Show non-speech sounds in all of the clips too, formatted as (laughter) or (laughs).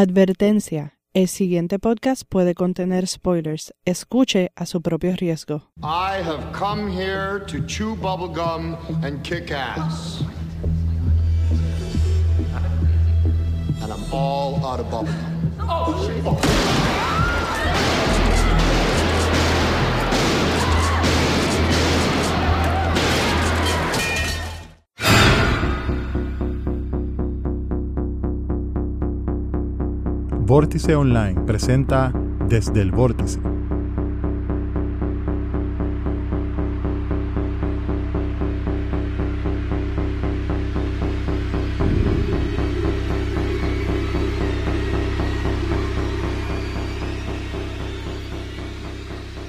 Advertencia. El siguiente podcast puede contener spoilers. Escuche a su propio riesgo. I have come here to chew bubblegum and kick ass. And I'm all out of bubblegum. Vórtice Online presenta Desde el Vórtice.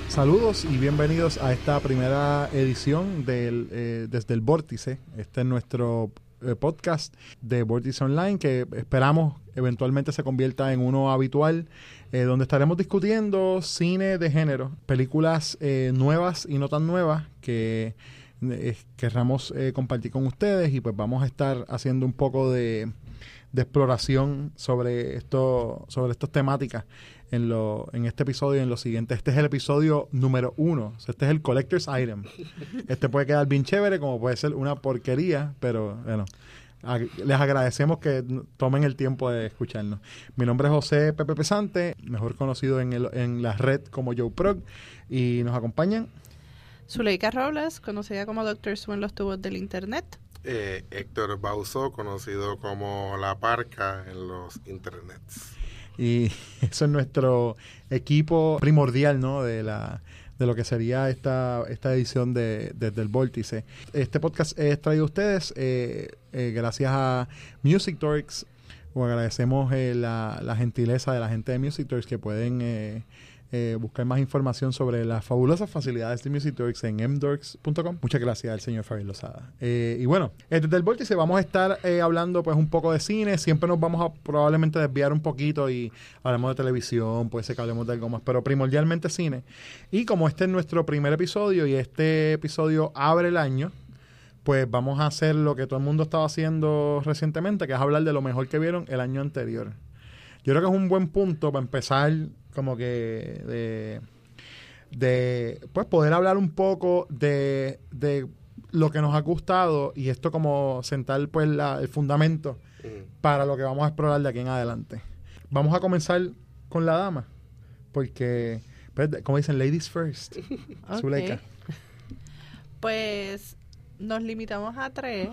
Saludos y bienvenidos a esta primera edición del, eh, Desde el Vórtice. Este es nuestro eh, podcast de Vórtice Online que esperamos eventualmente se convierta en uno habitual, eh, donde estaremos discutiendo cine de género, películas eh, nuevas y no tan nuevas que querramos compartir con ustedes. Y pues vamos a estar haciendo un poco de, de exploración sobre esto, sobre estas temáticas en, lo, en este episodio y en los siguientes. Este es el episodio número uno. O sea, este es el Collector's Item. (laughs) Este puede quedar bien chévere, como puede ser una porquería, pero bueno. ag- Les agradecemos que tomen el tiempo de escucharnos. Mi nombre es José Pepe Pesante, mejor conocido en, el- en la red como Joe Prog, y nos acompañan Zuleika Robles, conocida como Doctor Sue en los tubos del internet. eh, Héctor Bauzó, conocido como La Parca en los internets. Y (laughs) eso es nuestro equipo primordial, ¿no? De la de lo que sería esta, esta edición de Desde el Vórtice. Este podcast es traído a ustedes eh, eh, gracias a Music Dorks. O agradecemos eh, la, la gentileza de la gente de Music Dorks que pueden eh, buscar más información sobre las fabulosas facilidades de Music Dorks en mdorks.com. Muchas gracias al señor Fabián Lozada. Eh, y bueno, eh, desde el Vórtice vamos a estar eh, hablando pues un poco de cine. Siempre nos vamos a probablemente desviar un poquito y hablemos de televisión, puede ser que hablemos de algo más, pero primordialmente cine. Y como este es nuestro primer episodio y este episodio abre el año, pues vamos a hacer lo que todo el mundo estaba haciendo recientemente, que es hablar de lo mejor que vieron el año anterior. Yo creo que es un buen punto para empezar como que de, de pues poder hablar un poco de, de lo que nos ha gustado y esto como sentar pues la- el fundamento para lo que vamos a explorar de aquí en adelante. Vamos a comenzar con la dama, porque, pues, como dicen, ladies first. (laughs) Ok. Zuleika. Pues nos limitamos a tres,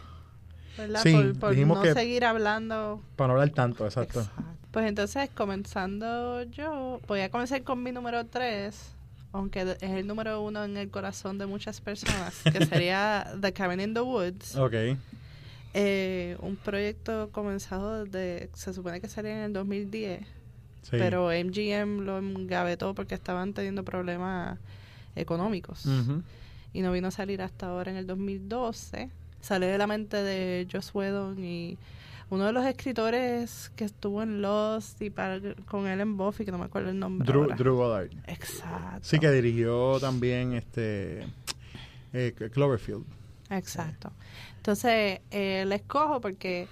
¿verdad? Sí, por no que- seguir hablando. Para no hablar tanto, exacto. Exacto. Pues entonces, comenzando yo, voy a comenzar con mi número tres, aunque de- es el número uno en el corazón de muchas personas, que (laughs) sería The Cabin in the Woods. Ok. Eh, un proyecto comenzado desde, se supone que salía en el 2010. Sí. pero MGM lo engavetó porque estaban teniendo problemas económicos y no vino a salir hasta ahora en el 2012. Salió de la mente de Joss Whedon y uno de los escritores que estuvo en Lost y para, con él en Buffy, que no me acuerdo el nombre. Drew, ahora. Drew Goddard. Exacto. Sí, que dirigió también este eh, Cloverfield. Exacto. Entonces, eh, la escojo porque,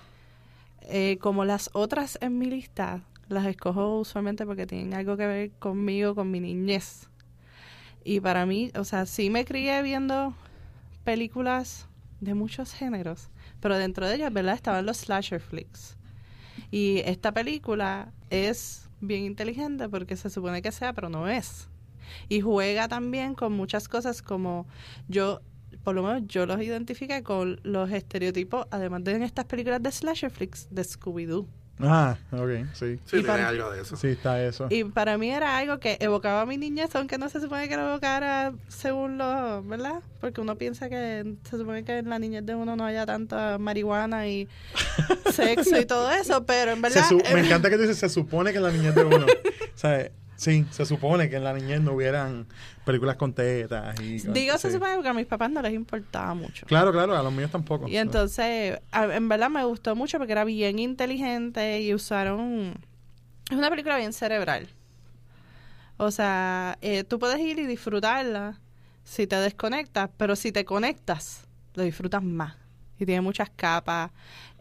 eh, como las otras en mi lista, las escojo usualmente porque tienen algo que ver conmigo, con mi niñez. Y para mí, o sea, sí me crié viendo películas de muchos géneros, pero dentro de ellas, ¿verdad? Estaban los slasher flicks. Y esta película es bien inteligente porque se supone que sea, pero no es. Y juega también con muchas cosas como yo, por lo menos yo los identifiqué con los estereotipos, además de en estas películas de slasher flicks, de Scooby-Doo. Ah, ok, sí. Sí, Y tiene para- algo de eso. Sí, está eso. Y para mí era algo que evocaba a mi niñez, aunque no se supone que lo evocara según lo, ¿verdad? Porque uno piensa que se supone que en la niñez de uno no haya tanta marihuana y (laughs) sexo y todo eso, pero en Se verdad... su- me encanta que tú dices, se supone que en la niñez de uno. (laughs) o sea, sí, se supone que en la niñez no hubieran películas con tetas. Y, Digo, se sí. supone porque a mis papás no les importaba mucho. Claro, claro, a los míos tampoco. Y entonces, a- en verdad me gustó mucho porque era bien inteligente y usaron... Es una película bien cerebral. O sea, eh, tú puedes ir y disfrutarla si te desconectas, pero si te conectas, lo disfrutas más. Y tiene muchas capas.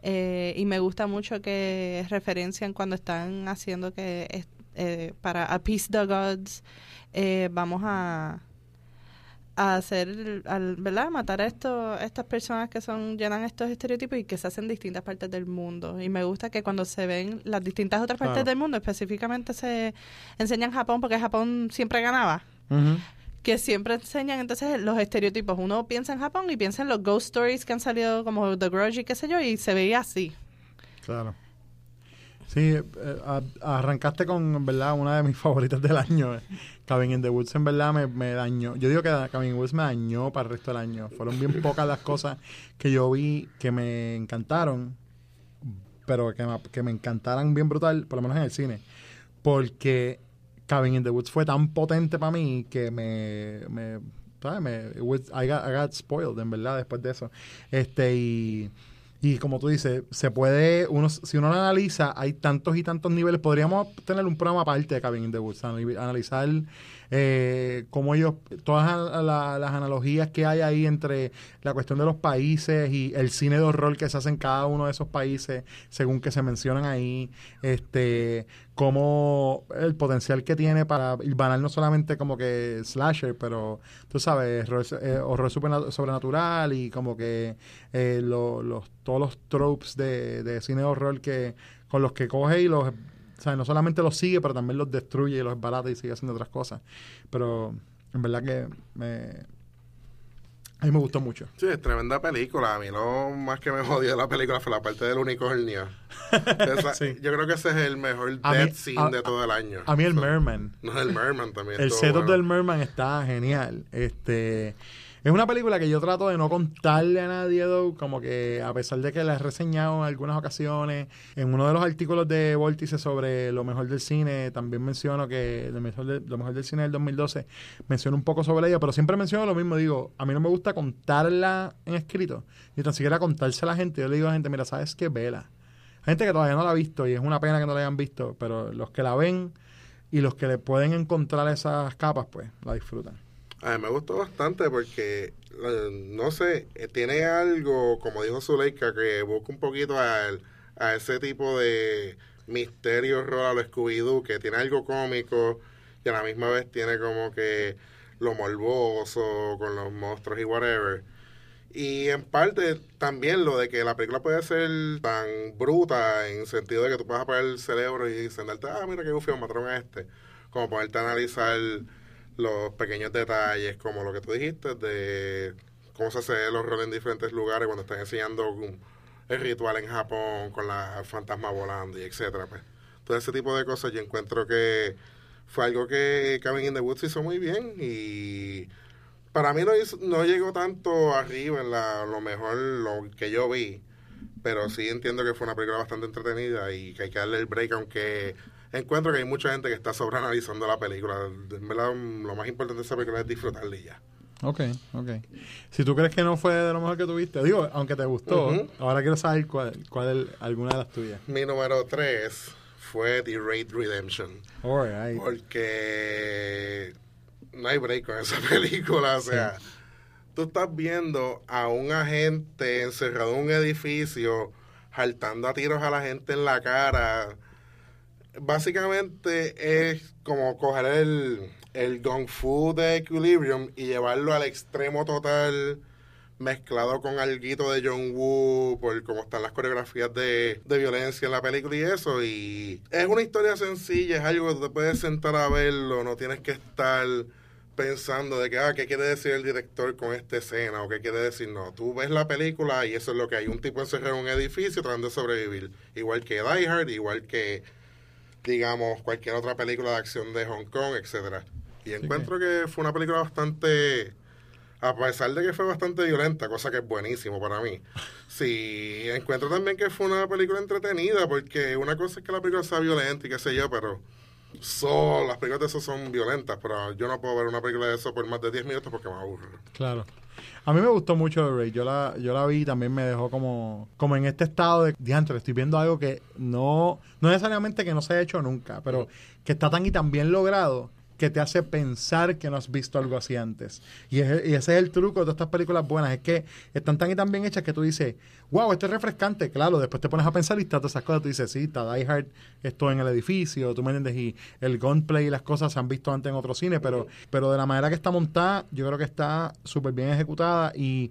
Eh, y me gusta mucho que referencian cuando están haciendo que eh, para Appease the Gods eh, vamos a a hacer al, ¿verdad? matar a estos estas personas que son llenan estos estereotipos y que se hacen en distintas partes del mundo y me gusta que cuando se ven las distintas otras partes Claro. del mundo específicamente se enseñan Japón porque Japón siempre ganaba que siempre enseñan entonces los estereotipos. Uno piensa en Japón y piensa en los ghost stories que han salido como The Grudge y qué sé yo, y se veía así. Claro. Sí, eh, a- arrancaste con, verdad, una de mis (laughs) favoritas del año. Cabin in the Woods, en verdad, me, me dañó. Yo digo que Cabin in the Woods me dañó para el resto del año. Fueron bien pocas las cosas que yo vi que me encantaron, pero que me, que me encantaran bien brutal, por lo menos en el cine. Porque Cabin in the Woods fue tan potente para mí que me... me ¿sabes? Me, was- I, got, I got spoiled, en verdad, después de eso. Este, y... Y como tú dices, se puede, uno, si uno lo analiza, hay tantos y tantos niveles. Podríamos tener un programa aparte de Cabin in the analizar eh, cómo ellos, todas las analogías que hay ahí entre la cuestión de los países y el cine de horror que se hace en cada uno de esos países, según que se mencionan ahí, este, cómo el potencial que tiene para banal no solamente como que slasher, pero tú sabes, horror, eh, sobrenatural y como que eh, lo- los, todos los tropes de, de cine de horror que con los que coge y los, o sea, no solamente los sigue, pero también los destruye y los barata y sigue haciendo otras cosas. Pero en verdad que me, a mí me gustó mucho. Sí, es tremenda película. A mí lo más que me jodió de la película fue la parte del unicornio. Esa- (laughs) Sí. Yo creo que ese es el mejor A mí- death scene a- de todo el año. A mí el O sea, Merman, No, el Merman también. el setup bueno. del Merman está genial. Este es una película que yo trato de no contarle a nadie, como que a pesar de que la he reseñado en algunas ocasiones, en uno de los artículos de Vórtice sobre lo mejor del cine, también menciono que lo mejor, de- lo mejor del cine del 2012, menciono un poco sobre ella, pero siempre menciono lo mismo, digo, a mí no me gusta contarla en escrito, ni tan siquiera contársela a la gente. Yo le digo a la gente, mira, ¿sabes qué? Vela. Gente que todavía no la ha visto y es una pena que no la hayan visto, pero los que la ven y los que le pueden encontrar esas capas, pues la disfrutan. A mí me gustó bastante porque, eh, no sé, eh, tiene algo, como dijo Zuleika, que busca un poquito al- a ese tipo de misterio horror a Scooby-Doo, que tiene algo cómico y a la misma vez tiene como que lo morboso con los monstruos y whatever. Y en parte también lo de que la película puede ser tan bruta en sentido de que tú puedes apagar el cerebro y sentarte, ah, mira qué bufio, mataron a este. Como ponerte a analizar los pequeños detalles, como lo que tú dijiste, de cómo se hace el horror en diferentes lugares cuando están enseñando el ritual en Japón con la fantasma volando y etcétera. Pues. Todo ese tipo de cosas yo encuentro que fue algo que Cabin in the Woods hizo muy bien y para mí no, hizo- no llegó tanto arriba en la, lo mejor lo que yo vi, pero sí entiendo que fue una película bastante entretenida y que hay que darle el break, aunque encuentro que hay mucha gente que está sobreanalizando la película. En verdad, lo más importante de esa película es disfrutarla y ya. Ok, ok. Si tú crees que no fue de lo mejor que tuviste, digo, aunque te gustó, ahora quiero saber cuál, cuál es alguna de las tuyas. Mi número 3 fue The Raid Redemption. Porque no hay break con esa (laughs) película. O sea, tú estás viendo a un agente encerrado en un edificio, saltando a tiros a la gente en la cara. Básicamente es como coger el, el Kung Fu de Equilibrium y llevarlo al extremo total mezclado con alguito de John Woo por cómo están las coreografías de, de violencia en la película y eso y es una historia sencilla, es algo que te puedes sentar a verlo, no tienes que estar pensando de que, ah, ¿qué quiere decir el director con esta escena? o qué quiere decir, no, tú ves la película y eso es lo que hay, un tipo encerrado en un edificio tratando de sobrevivir, igual que Die Hard, igual que digamos cualquier otra película de acción de Hong Kong, etcétera. Y encuentro que fue una película bastante a pesar de que fue bastante violenta, cosa que es buenísimo para mí. Sí, encuentro también que fue una película entretenida, porque una cosa es que la película sea violenta y qué sé yo, pero son, las películas de eso son violentas, pero yo no puedo ver una película de eso por más de 10 minutos porque me aburro. Claro. A mí me gustó mucho The Raid. Yo la, yo la vi y también me dejó como, como en este estado de diantre. Estoy viendo algo que no, no necesariamente que no se ha hecho nunca, pero que está tan y tan bien logrado que te hace pensar que no has visto algo así antes. Y, es- y ese es el truco de todas estas películas buenas, es que están tan y tan bien hechas que tú dices, wow, esto es refrescante. Claro, después te pones a pensar y todas esas cosas, tú dices, sí, está Die Hard, esto en el edificio, tú me entiendes, y el gunplay y las cosas se han visto antes en otro cine, pero, pero de la manera que está montada, yo creo que está súper bien ejecutada y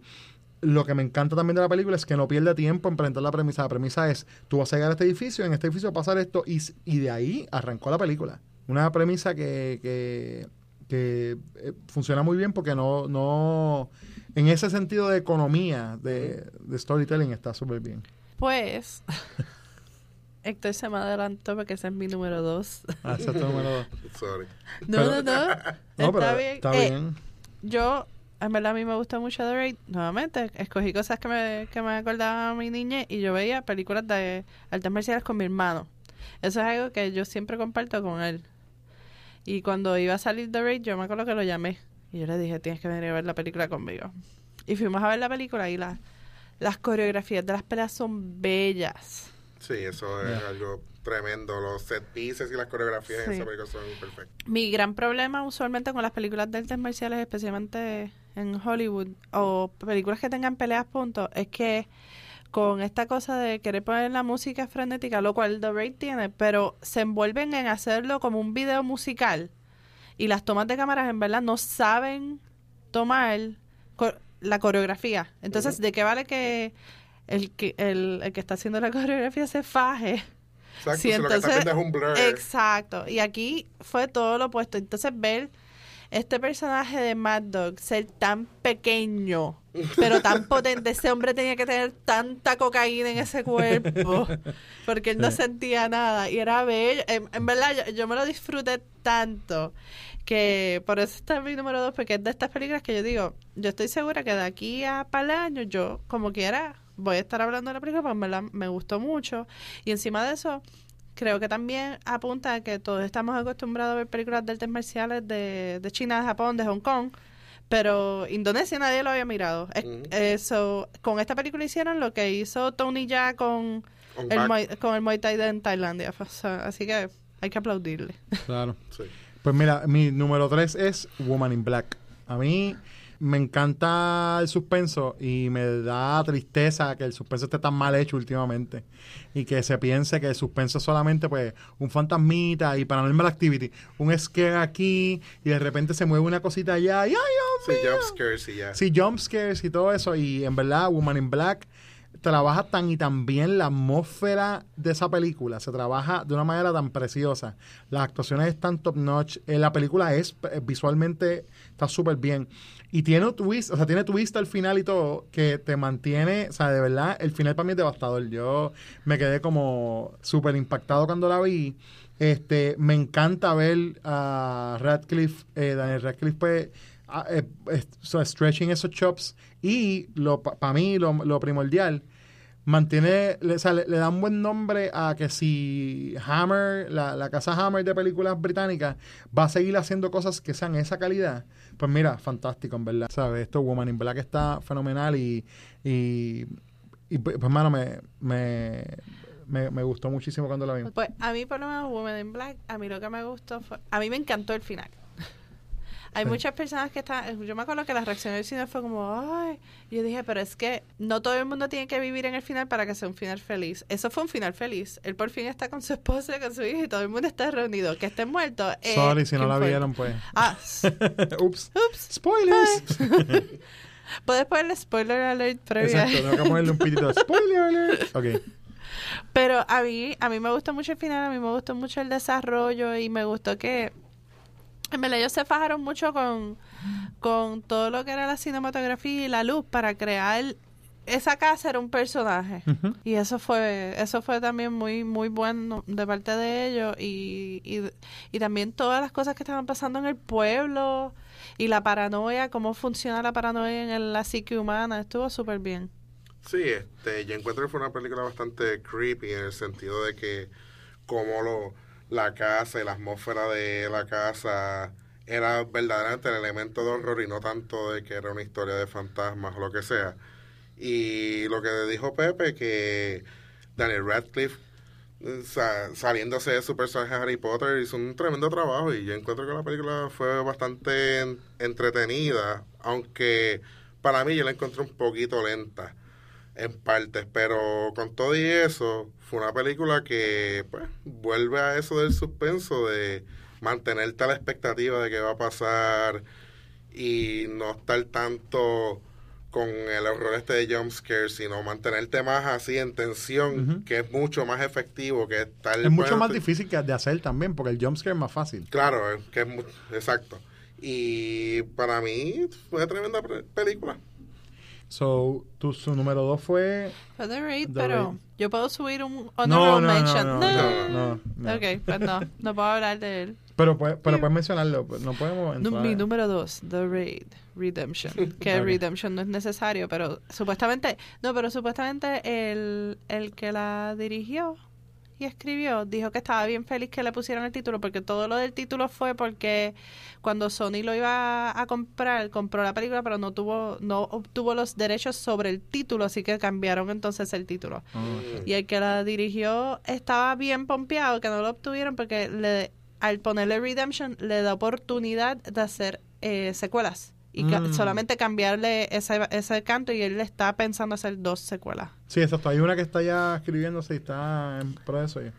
lo que me encanta también de la película es que no pierde tiempo en presentar la premisa. La premisa es, tú vas a llegar a este edificio, en este edificio va a pasar esto, y, y de ahí arrancó la película. Una premisa que, que, que, eh, funciona muy bien porque no, no, en ese sentido de economía, de, de storytelling, está súper bien. Pues, (laughs) Héctor se me adelantó porque ese es mi número dos. Ah, ese es tu número dos. (laughs) Sorry. No, Pero- no, no. No, pero (laughs) está bien. Está Eh, bien. Yo, en verdad, a mí me gusta mucho The Raid. Nuevamente, escogí cosas que me, que me acordaban a mi niñez y yo veía películas de artes marciales con mi hermano. Eso es algo que yo siempre comparto con él. Y cuando iba a salir The Raid, yo me acuerdo que lo llamé. Y yo le dije, tienes que venir a ver la película conmigo. Y fuimos a ver la película y la- las coreografías de las peleas son bellas. Sí, eso es algo tremendo. Los set pieces y las coreografías en Sí. esa película son perfectas. Mi gran problema usualmente con las películas de artes marciales, especialmente en Hollywood, o películas que tengan peleas puntos, es que con esta cosa de querer poner la música frenética, lo cual The Raid tiene, pero se envuelven en hacerlo como un video musical y las tomas de cámaras en verdad no saben tomar la coreografía. Entonces, ¿de qué vale que el que, el, el que está haciendo la (laughs) coreografía se faje? Exacto, si lo que es un blur. Exacto. Y aquí fue todo lo opuesto. Entonces, ver este personaje de Mad Dog ser tan pequeño, pero tan (laughs) potente, ese hombre tenía que tener tanta cocaína en ese cuerpo, (laughs) porque él no sentía nada. Y era bello. En, en verdad, yo, yo me lo disfruté tanto que por eso está mi número dos, porque es de estas películas que yo digo, yo estoy segura que de aquí a par de años, yo, como quiera, voy a estar hablando de la película, porque en verdad me gustó mucho. Y encima de eso, creo que también apunta a que todos estamos acostumbrados a ver películas de artes marciales de, de China, de Japón, de Hong Kong, pero Indonesia nadie lo había mirado. Ujú. eso, con esta película hicieron lo que hizo Tony Ya con On el. Muay- con el Muay Thai en Tailandia. O sea, así que hay que aplaudirle. Claro. Sí. Pues mira, mi número 3 es Woman in Black. A mí me encanta el suspenso y me da tristeza que el suspenso esté tan mal hecho últimamente y que se piense que el suspenso es solamente pues un fantasmita y paranormal activity, un scare aquí y de repente se mueve una cosita allá y ¡ay, Dios Sí, mío! jump scares y ya. Sí, jump scares y todo eso. Y en verdad, Woman in Black trabaja tan y tan bien la atmósfera de esa película. Se trabaja de una manera tan preciosa. Las actuaciones están top notch. Eh, la película es eh, visualmente, está súper bien. Y tiene un twist, o sea, tiene twist al final y todo, que te mantiene, o sea, de verdad, el final para mí es devastador. Yo me quedé como súper impactado cuando la vi. Este, me encanta ver a Radcliffe, eh, Daniel Radcliffe, pues, a- eh, so, stretching esos chops y lo para mí lo primordial mantiene le, o sea, le- le da un buen nombre a que si Hammer la, la casa Hammer de películas británicas va a seguir haciendo cosas que sean esa calidad pues mira fantástico en verdad sabes esto Woman in Black está fenomenal y y, y, pues mano me, me me, gustó muchísimo cuando la vi Pues a mí, por lo menos, Women in Black, a mí lo que me gustó fue. A mí me encantó el final. Hay Sí. muchas personas que están. Yo me acuerdo que la reacción del cine fue como, ay. Y yo dije, pero es que no todo el mundo tiene que vivir en el final para que sea un final feliz. Eso fue un final feliz. Él por fin está con su esposa, con su hija y todo el mundo está reunido. Que estén muertos. eh, sorry si no ¿quién la fue? vieron pues Ah, (laughs) ups ups. spoilers (laughs) Puedes ponerle spoiler alert previa. exacto tengo que ponerle un pitito de spoiler alert ok Pero a mí, a mí me gustó mucho el final, a mí me gustó mucho el desarrollo y me gustó que en verdad ellos se fajaron mucho con, con todo lo que era la cinematografía y la luz para crear esa casa era un personaje. Y eso fue eso fue también muy muy bueno de parte de ellos. Y, y, y también todas las cosas que estaban pasando en el pueblo y la paranoia cómo funciona la paranoia en la psique humana estuvo súper bien. Sí, este, yo encuentro que fue una película bastante creepy en el sentido de que como lo, la casa y la atmósfera de la casa era verdaderamente el elemento de horror y no tanto de que era una historia de fantasmas o lo que sea. Y lo que dijo Pepe, que Daniel Radcliffe saliéndose de su personaje Harry Potter, hizo un tremendo trabajo y yo encuentro que la película fue bastante en- entretenida, aunque para mí yo la encontré un poquito lenta en partes, pero con todo y eso, fue una película que pues vuelve a eso del suspenso, de mantenerte a la expectativa de qué va a pasar y no estar tanto con el horror este de jumpscare, sino mantenerte más así en tensión, que es mucho más efectivo que estar... Es mucho más difícil que de hacer también, porque el jumpscare es más fácil. Claro, que es exacto. Y para mí fue tremenda película. So, tu, su número dos fue... Fue The Raid, The pero Raid. yo puedo subir un No, honorable no, no, mention. no, no, no, no. Ok, pues no, no puedo hablar de él. Pero, puede- pero puedes mencionarlo, pues, no podemos entrar. Mi número dos, The Raid Redemption. (laughs) Que Ok. Redemption no es necesario, pero supuestamente, no, pero supuestamente el, el que la dirigió escribió dijo que estaba bien feliz que le pusieran el título, porque todo lo del título fue porque cuando Sony lo iba a comprar, compró la película, pero no tuvo, no obtuvo los derechos sobre el título, así que cambiaron entonces el título. Ah. Y el que la dirigió estaba bien pompeado que no lo obtuvieron porque le, al ponerle Redemption le da oportunidad de hacer eh, secuelas. Y ca- Mm. solamente cambiarle ese, ese canto y él está pensando hacer dos secuelas. Sí, exacto. Hay una que está ya escribiéndose y está en proceso. ya.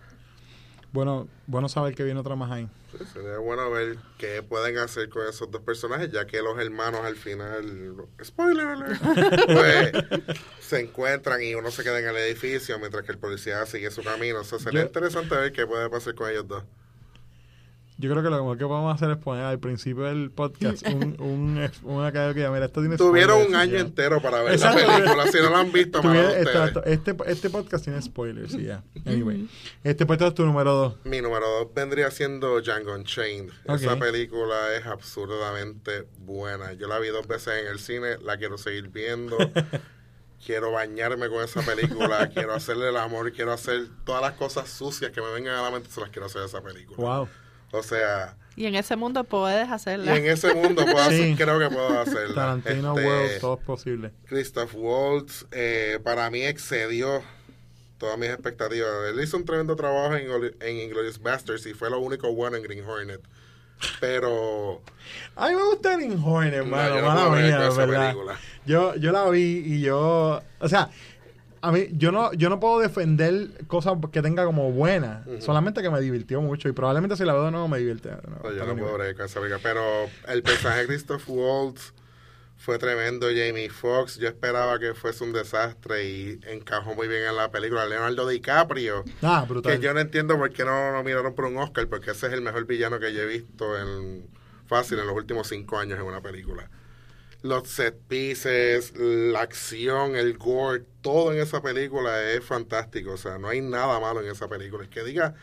Bueno, bueno saber que viene otra más ahí. Sí, sería bueno ver qué pueden hacer con esos dos personajes, ya que los hermanos al final, spoiler alert, (laughs) pues se encuentran y uno se queda en el edificio mientras que el policía sigue su camino. O sea, sería Yo- interesante ver qué puede pasar con ellos dos. Yo creo que lo mejor que podemos hacer es poner al principio del podcast un, (laughs) un, una que diga, mira, esto tiene Tuvieron spoilers", un año ya. entero para ver Exacto. la película. Si no la han visto, Tuviera- exacto, este, este podcast tiene spoilers y ya. Anyway. Este pues es tu número dos. Mi número dos vendría siendo Django Unchained. Esa película es absurdamente buena. Yo la vi dos veces en el cine, la quiero seguir viendo. (laughs) quiero bañarme con esa película, quiero hacerle el amor, quiero hacer todas las cosas sucias que me vengan a la mente, se las quiero hacer a esa película. Wow. O sea, Y en ese mundo puedes y hacerla. en ese mundo puedo Sí. hacer- creo que puedo hacerla. Tarantino Este, World, todo es posible. Christoph Waltz eh, para mí excedió todas mis expectativas. Él hizo un tremendo trabajo en, en Inglourious Basterds y fue lo único bueno en Green Hornet. Pero A mí me gusta Green Hornet, hermano. yo no mía, esa ¿verdad? película. Yo, yo la vi y yo... O sea, a mí, yo no, yo no puedo defender cosas que tenga como buenas. Ujú. Solamente que me divirtió mucho. Y probablemente si la veo de nuevo me divierte. de nuevo. no, yo no puedo bregar con esa película. Pero el personaje de Christoph Waltz fue tremendo. Jamie Foxx, yo esperaba que fuese un desastre y encajó muy bien en la película. Leonardo DiCaprio. Ah, brutal. Que yo no entiendo por qué no lo nominaron por un Oscar, porque ese es el mejor villano que yo he visto en fácil en los últimos cinco años en una película. Los set pieces, la acción, el gore, todo en esa película es fantástico. O sea, no hay nada malo en esa película. El que diga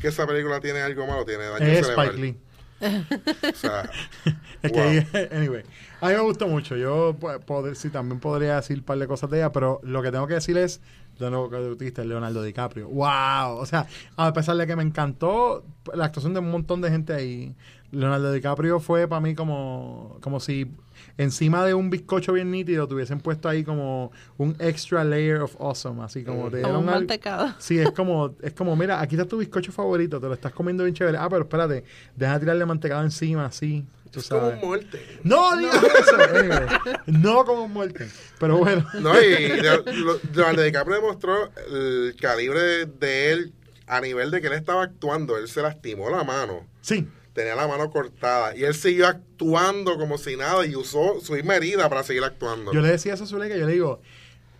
que esa película tiene algo malo, tiene daño Es cerebral. Spike Lee. O sea, (laughs) Es Wow. que, (laughs) anyway, a mí me gustó mucho. Yo, pues, poder, sí, también podría decir un par de cosas de ella, pero lo que tengo que decir es, de nuevo que Leonardo DiCaprio. ¡Wow! O sea, a pesar de que me encantó la actuación de un montón de gente ahí, Leonardo DiCaprio fue para mí como, como si encima de un bizcocho bien nítido te hubiesen puesto ahí como un extra layer of awesome, así como te Como dieron un al- mantecado. Sí, es como, es como, mira, aquí está tu bizcocho favorito, te lo estás comiendo bien chévere. Ah, pero espérate, deja tirarle mantecado encima, así. Tú es como un muerte. No digas eso. Anyway, no como muerte. Pero bueno. No, y Leonardo DiCaprio demostró el calibre de, de él a nivel de que él estaba actuando. Él se lastimó la mano. Sí. Tenía la mano cortada y él siguió actuando como si nada y usó su misma herida para seguir actuando. Yo le decía eso a Zuleika, yo le digo,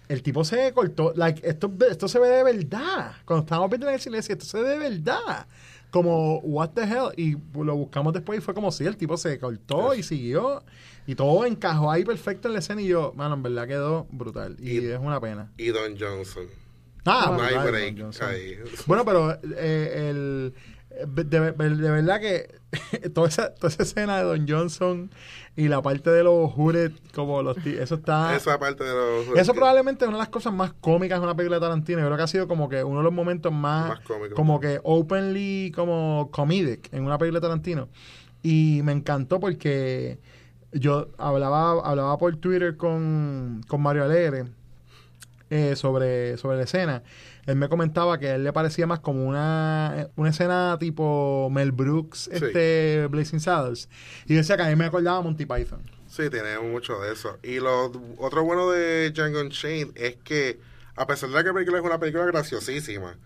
el tipo se cortó, like, esto, esto se ve de verdad. Cuando estábamos viendo en el silencio, esto se ve de verdad. Como, what the hell? Y lo buscamos después y fue como si el tipo se cortó y siguió. Y todo encajó ahí perfecto en la escena. Y yo, mano, en verdad quedó brutal. Y, Y- es una pena. Y Don Johnson. Ah, no hay break Don Johnson. ahí. Bueno, pero eh, el, de, de- de verdad que (laughs) toda esa, toda esa escena de Don Johnson y la parte de los Hooded, como los ti- eso está... (laughs) Esa parte de los... Eso probablemente es una de las cosas más cómicas de una película de Tarantino. Yo creo que ha sido como que uno de los momentos más, Más cómicos. como que openly como comedic en una película de Tarantino. Y me encantó porque yo hablaba, hablaba por Twitter con, con Mario Alegre eh, sobre, sobre la escena. Él me comentaba que a él le parecía más como una, una escena tipo Mel Brooks, este Blazing Saddles. Y decía que a mí me acordaba Monty Python. Sí, tiene mucho de eso. Y lo otro bueno de Django Unchained es que, a pesar de que la película es una película graciosísima,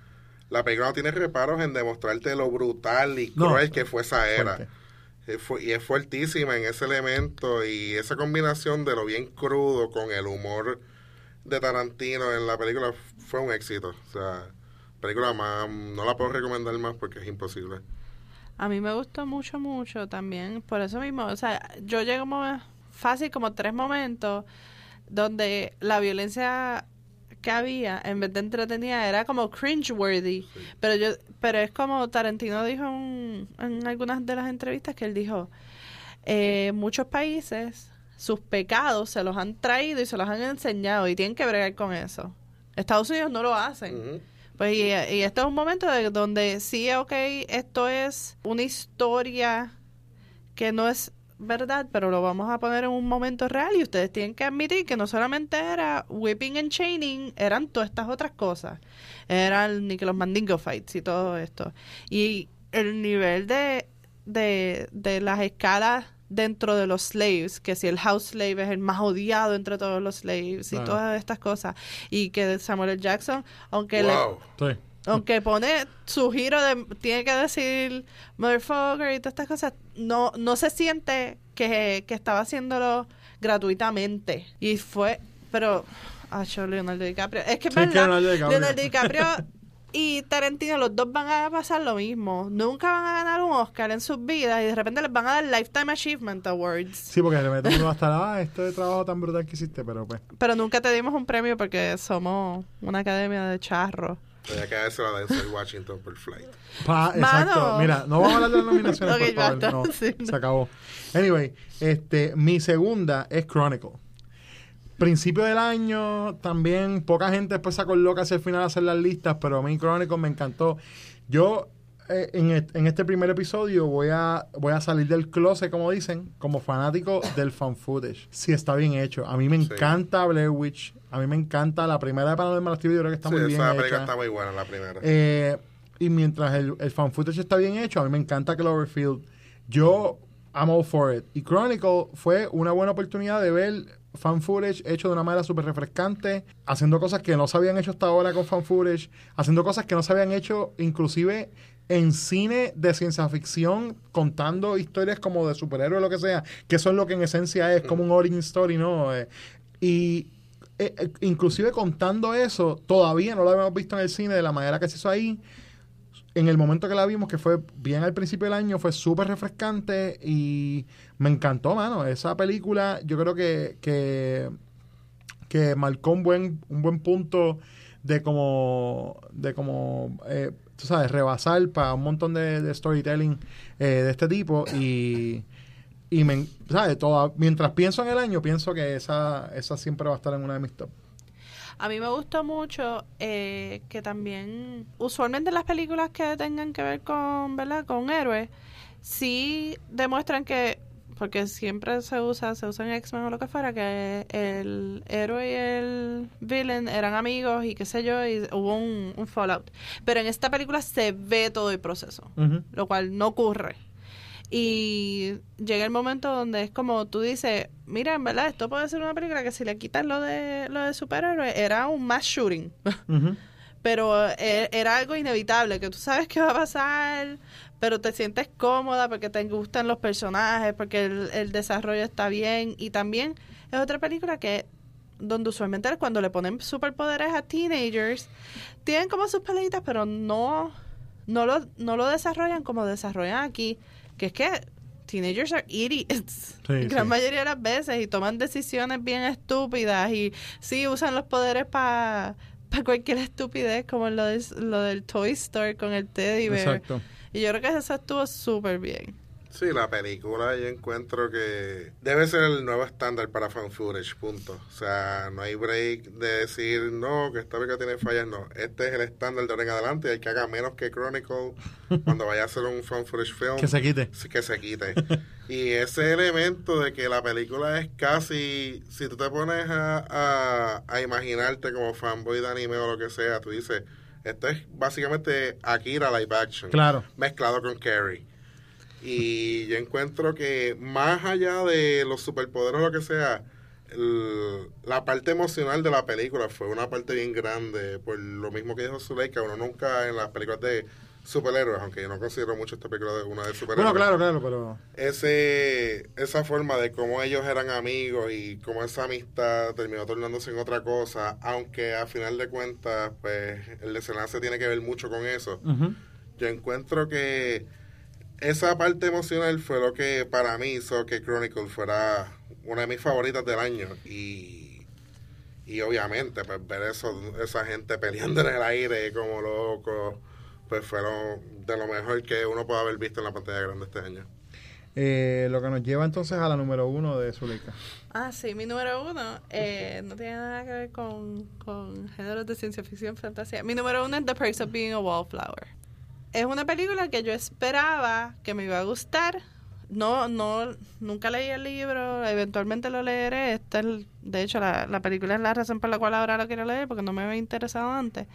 la película no tiene reparos en demostrarte lo brutal y No, cruel que fue esa era. fuerte. Fue- Y es fuertísima en ese elemento y esa combinación de lo bien crudo con el humor de Tarantino en la película fue un éxito. O sea, película más, no la puedo recomendar más porque es imposible. A mí me gustó mucho, mucho también. Por eso mismo, o sea, yo llego mo- fácil como tres momentos donde la violencia que había, en vez de entretenida, era como cringeworthy. Pero yo, pero es como Tarantino dijo en, en algunas de las entrevistas que él dijo, eh, muchos países sus pecados se los han traído y se los han enseñado y tienen que bregar con eso. Estados Unidos no lo hacen. Pues y, y este es un momento de donde sí, ok, esto es una historia que no es verdad, pero lo vamos a poner en un momento real y ustedes tienen que admitir que no solamente era whipping and chaining, eran todas estas otras cosas. Eran ni que los mandingo fights y todo esto. Y el nivel de, de, de las escalas dentro de los slaves, que si el house slave es el más odiado entre todos los slaves y todas estas cosas. Y que Samuel L. Jackson, aunque le, Wow. Sí. aunque pone su giro de tiene que decir motherfucker y todas estas cosas, no, no se siente que, que estaba haciéndolo gratuitamente. Y fue, pero, ah, yo, Leonardo DiCaprio, es que es Sí, es que verdad, Leonardo DiCaprio. Y Tarantino, los dos van a pasar lo mismo. Nunca van a ganar un Oscar en sus vidas y de repente les van a dar Lifetime Achievement Awards. Sí, porque de repente uno va a estar, ah, este trabajo tan brutal que hiciste, pero pues. Pero nunca te dimos un premio porque somos una academia de charros. Tenía que darse la Denzel Washington por Flight. Pa, Mano. exacto. Mira, no vamos a hablar de las nominaciones, (laughs) Ok, por favor. No, Sí, no. se acabó. Anyway, este, mi segunda es Chronicle. Principio del año, también poca gente después sacó el loca hacia el final a hacer las listas, pero a mí Chronicle me encantó. Yo, eh, en, este primer episodio, voy a, voy a salir del closet, como dicen, como fanático del fan footage. Si está bien hecho. A mí me Sí. encanta Blair Witch. A mí me encanta la primera de Paranormal Activity, yo creo que está sí, muy bien esa hecha. está muy buena, la primera. Eh, y mientras el, el fan footage está bien hecho, a mí me encanta Cloverfield. Yo I'm all for it. Y Chronicle fue una buena oportunidad de ver fan footage hecho de una manera súper refrescante, haciendo cosas que no se habían hecho hasta ahora con fan footage, haciendo cosas que no se habían hecho inclusive en cine de ciencia ficción, contando historias como de superhéroes o lo que sea, que eso es lo que en esencia es como un origin story, ¿no? Eh, y eh, eh, inclusive contando eso, todavía no lo habíamos visto en el cine de la manera que se hizo ahí. En el momento que la vimos, que fue bien al principio del año, fue súper refrescante y me encantó, mano. Esa película yo creo que, que, que marcó un buen, un buen punto de como, de como eh, tú sabes, rebasar para un montón de, storytelling eh, de este tipo y, y me, ¿sabes? Toda, mientras pienso en el año, pienso que esa, esa siempre va a estar en una de mis top. A mí me gustó mucho eh, que también, usualmente las películas que tengan que ver con, ¿verdad? Con héroes, sí demuestran que, porque siempre se usa, se usa en X-Men o lo que fuera, que el héroe y el villain eran amigos y qué sé yo, y hubo un, un fallout. Pero en esta película se ve todo el proceso, lo cual no ocurre. Y llega el momento donde es como tú dices, mira, en verdad, esto puede ser una película que si le quitas lo de lo de superhéroes, era un mass shooting. (laughs) Pero eh, era algo inevitable, que tú sabes qué va a pasar, pero te sientes cómoda porque te gustan los personajes, porque el, el desarrollo está bien. Y también es otra película que donde usualmente cuando le ponen superpoderes a teenagers, tienen como sus peleitas, pero no, no, lo, no lo desarrollan como desarrollan aquí, que es que teenagers are idiots Sí, (laughs) gran sí. mayoría de las veces y toman decisiones bien estúpidas y sí usan los poderes para cualquier estupidez como lo, del- lo del Toy Store con el teddy bear Exacto. y yo creo que eso estuvo súper bien Sí, la película yo encuentro que debe ser el nuevo estándar para fan footage, punto. O sea, no hay break de decir, no, que esta película tiene fallas, no. Este es el estándar de ahora en adelante y el que haga menos que Chronicle (laughs) cuando vaya a hacer un fan footage film. Que se quite. sí, que se quite. y ese elemento de que la película es casi, si tú te pones a, a, a imaginarte como fanboy de anime o lo que sea, tú dices, Esto es básicamente Akira live action. Claro. Mezclado con Carrie. Y yo encuentro que más allá de los superpoderes o lo que sea, el- la parte emocional de la película fue una parte bien grande. Por lo mismo que dijo Zuleika, uno nunca en las películas de superhéroes, aunque yo no considero mucho esta película de una de superhéroes Bueno, claro, claro, pero... ese esa forma de cómo ellos eran amigos y cómo esa amistad terminó tornándose en otra cosa, aunque a final de cuentas, pues el desenlace tiene que ver mucho con eso. Yo encuentro que esa parte emocional fue lo que para mí hizo que Chronicle fuera una de mis favoritas del año y y obviamente pues ver eso esa gente peleando en el aire como locos pues fueron de lo mejor que uno puede haber visto en la pantalla grande este año. Eh, lo que nos lleva entonces a la número uno de Zuleika. Ah, sí, mi número uno eh, no tiene nada que ver con, con géneros de ciencia ficción, fantasía. Mi número uno es The Perks of Being a Wallflower. Es una película que yo esperaba que me iba a gustar. No, no, nunca leí el libro, eventualmente lo leeré. Esta es de hecho, la, la película es la razón por la cual ahora lo quiero leer, porque no me había interesado antes.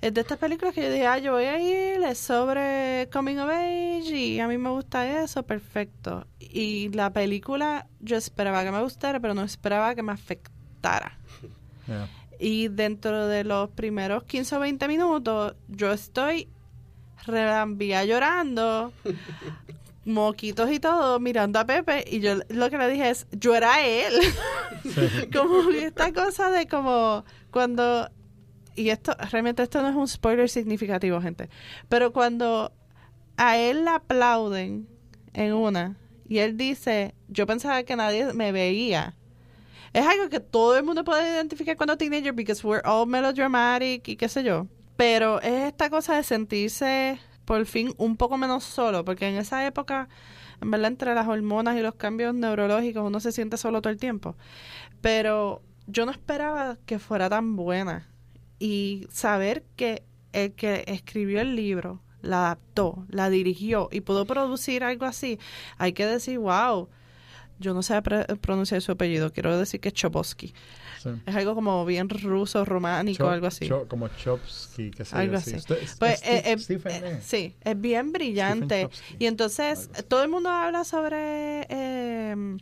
Es de estas películas que yo dije, ah, yo voy a ir, es sobre coming of age y a mí me gusta eso, perfecto. Y la película yo esperaba que me gustara, pero no esperaba que me afectara. (laughs) Yeah. Y dentro de los primeros 15 o 20 minutos, yo estoy relambía llorando, (laughs) moquitos y todo, mirando a Pepe, y yo lo que le dije es, yo era él. (laughs) como que esta cosa de como cuando, y esto, realmente esto no es un spoiler significativo, gente, pero cuando a él le aplauden en una, y él dice, yo pensaba que nadie me veía. Es algo que todo el mundo puede identificar cuando teenager because we're all melodramatic y qué sé yo. Pero es esta cosa de sentirse por fin un poco menos solo, porque en esa época, en verdad, entre las hormonas y los cambios neurológicos, uno se siente solo todo el tiempo. Pero yo no esperaba que fuera tan buena. Y saber que el que escribió el libro, la adaptó, la dirigió y pudo producir algo así, hay que decir, wow, yo no sé pronunciar su apellido, quiero decir que es Chobosky. Sí. Es algo como bien ruso, románico, algo así. como Chomsky, que sé algo así. sí. Ste- Pues, eh, eh, Stephen, eh, eh. sí, es bien brillante. Y entonces, así. todo el mundo habla sobre eh,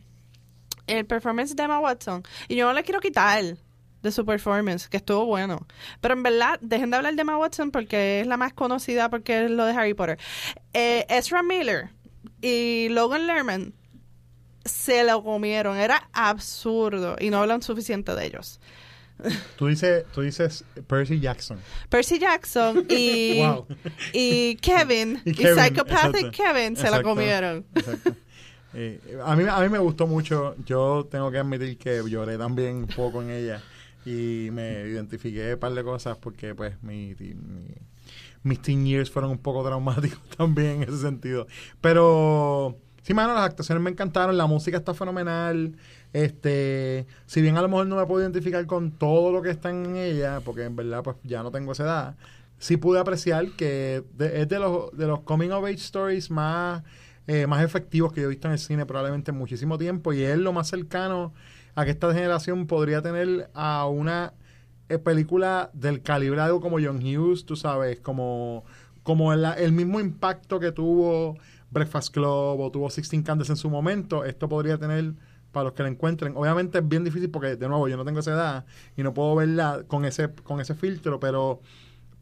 el performance de Emma Watson. Y yo no le quiero quitar de su performance, que estuvo bueno. Pero en verdad, dejen de hablar de Emma Watson porque es la más conocida porque es lo de Harry Potter. Eh, Ezra Miller y Logan Lerman se lo comieron. Era absurdo. Y no hablan suficiente de ellos. Tú dices, tú dices Percy Jackson. Percy Jackson y, (laughs) Wow. y Kevin, Y Psychopathic exacto. Kevin se la Exacto. comieron. Exacto. Eh, a, mí, a mí me gustó mucho. Yo tengo que admitir que lloré también un poco en ella. Y me identifiqué un par de cosas porque, pues, mi, mi- mis teen years fueron un poco traumáticos (laughs) también en ese sentido. Pero, sí, mano, las actuaciones me encantaron. La música está fenomenal. Este, si bien a lo mejor no me puedo identificar con todo lo que está en ella, porque en verdad, pues, ya no tengo esa edad. Sí pude apreciar que es de los, de los coming of age stories más eh, más efectivos que yo he visto en el cine probablemente en muchísimo tiempo y es lo más cercano a que esta generación podría tener a una eh, película del calibre como John Hughes, tú sabes, como, como el mismo impacto que tuvo Breakfast Club o tuvo Sixteen Candles en su momento, esto podría tener para los que la encuentren. Obviamente es bien difícil porque, de nuevo, yo no tengo esa edad y no puedo verla con ese, con ese filtro, pero,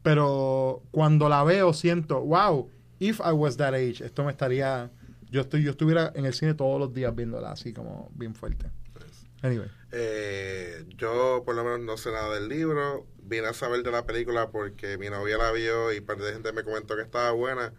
pero cuando la veo siento, wow, if I was that age, esto me estaría, yo estoy, yo estuviera en el cine todos los días viéndola así como bien fuerte. Anyway, Eh, yo por lo menos no sé nada del libro. Vine a saber de la película porque mi novia la vio y parte de gente me comentó que estaba buena.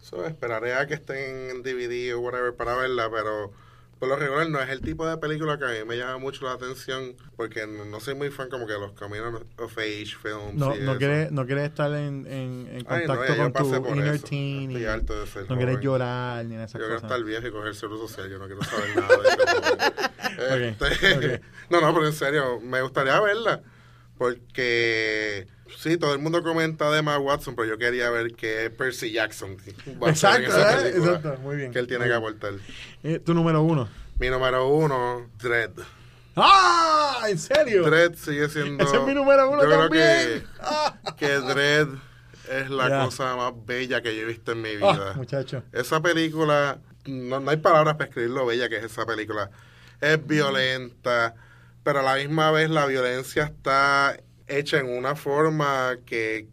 So, esperaré a que estén en DVD o whatever para verla, pero por lo regular no es el tipo de película que a mí me llama mucho la atención porque no, soy muy fan como que de los Caminos of Age films. no, y no eso. quieres, no quieres estar en, en, en Ay, no, contacto yo con tu inner teen y de ser no quieres llorar ni en esas Yo quiero cosas. estar viejo y coger seguro social. Yo no quiero saber nada de eso. (laughs) Este. (laughs) No, no, pero en serio, me gustaría verla. Porque sí, todo el mundo comenta de Emma Watson, pero yo quería ver que Percy Jackson (laughs) Exacto, ¿eh? Exacto, muy bien. que él tiene que aportar. Eh, tu número uno. Mi número uno, Dread. ¡Ah! ¿En serio? Dredd sigue siendo. Ese es mi número uno yo creo también. que, (laughs) que Dredd es la cosa más bella que yo he visto en mi Ah, vida. muchacho. esa película, no, no hay palabras para escribir lo bella que es esa película. Es violenta, pero a la misma vez la violencia está hecha en una forma que,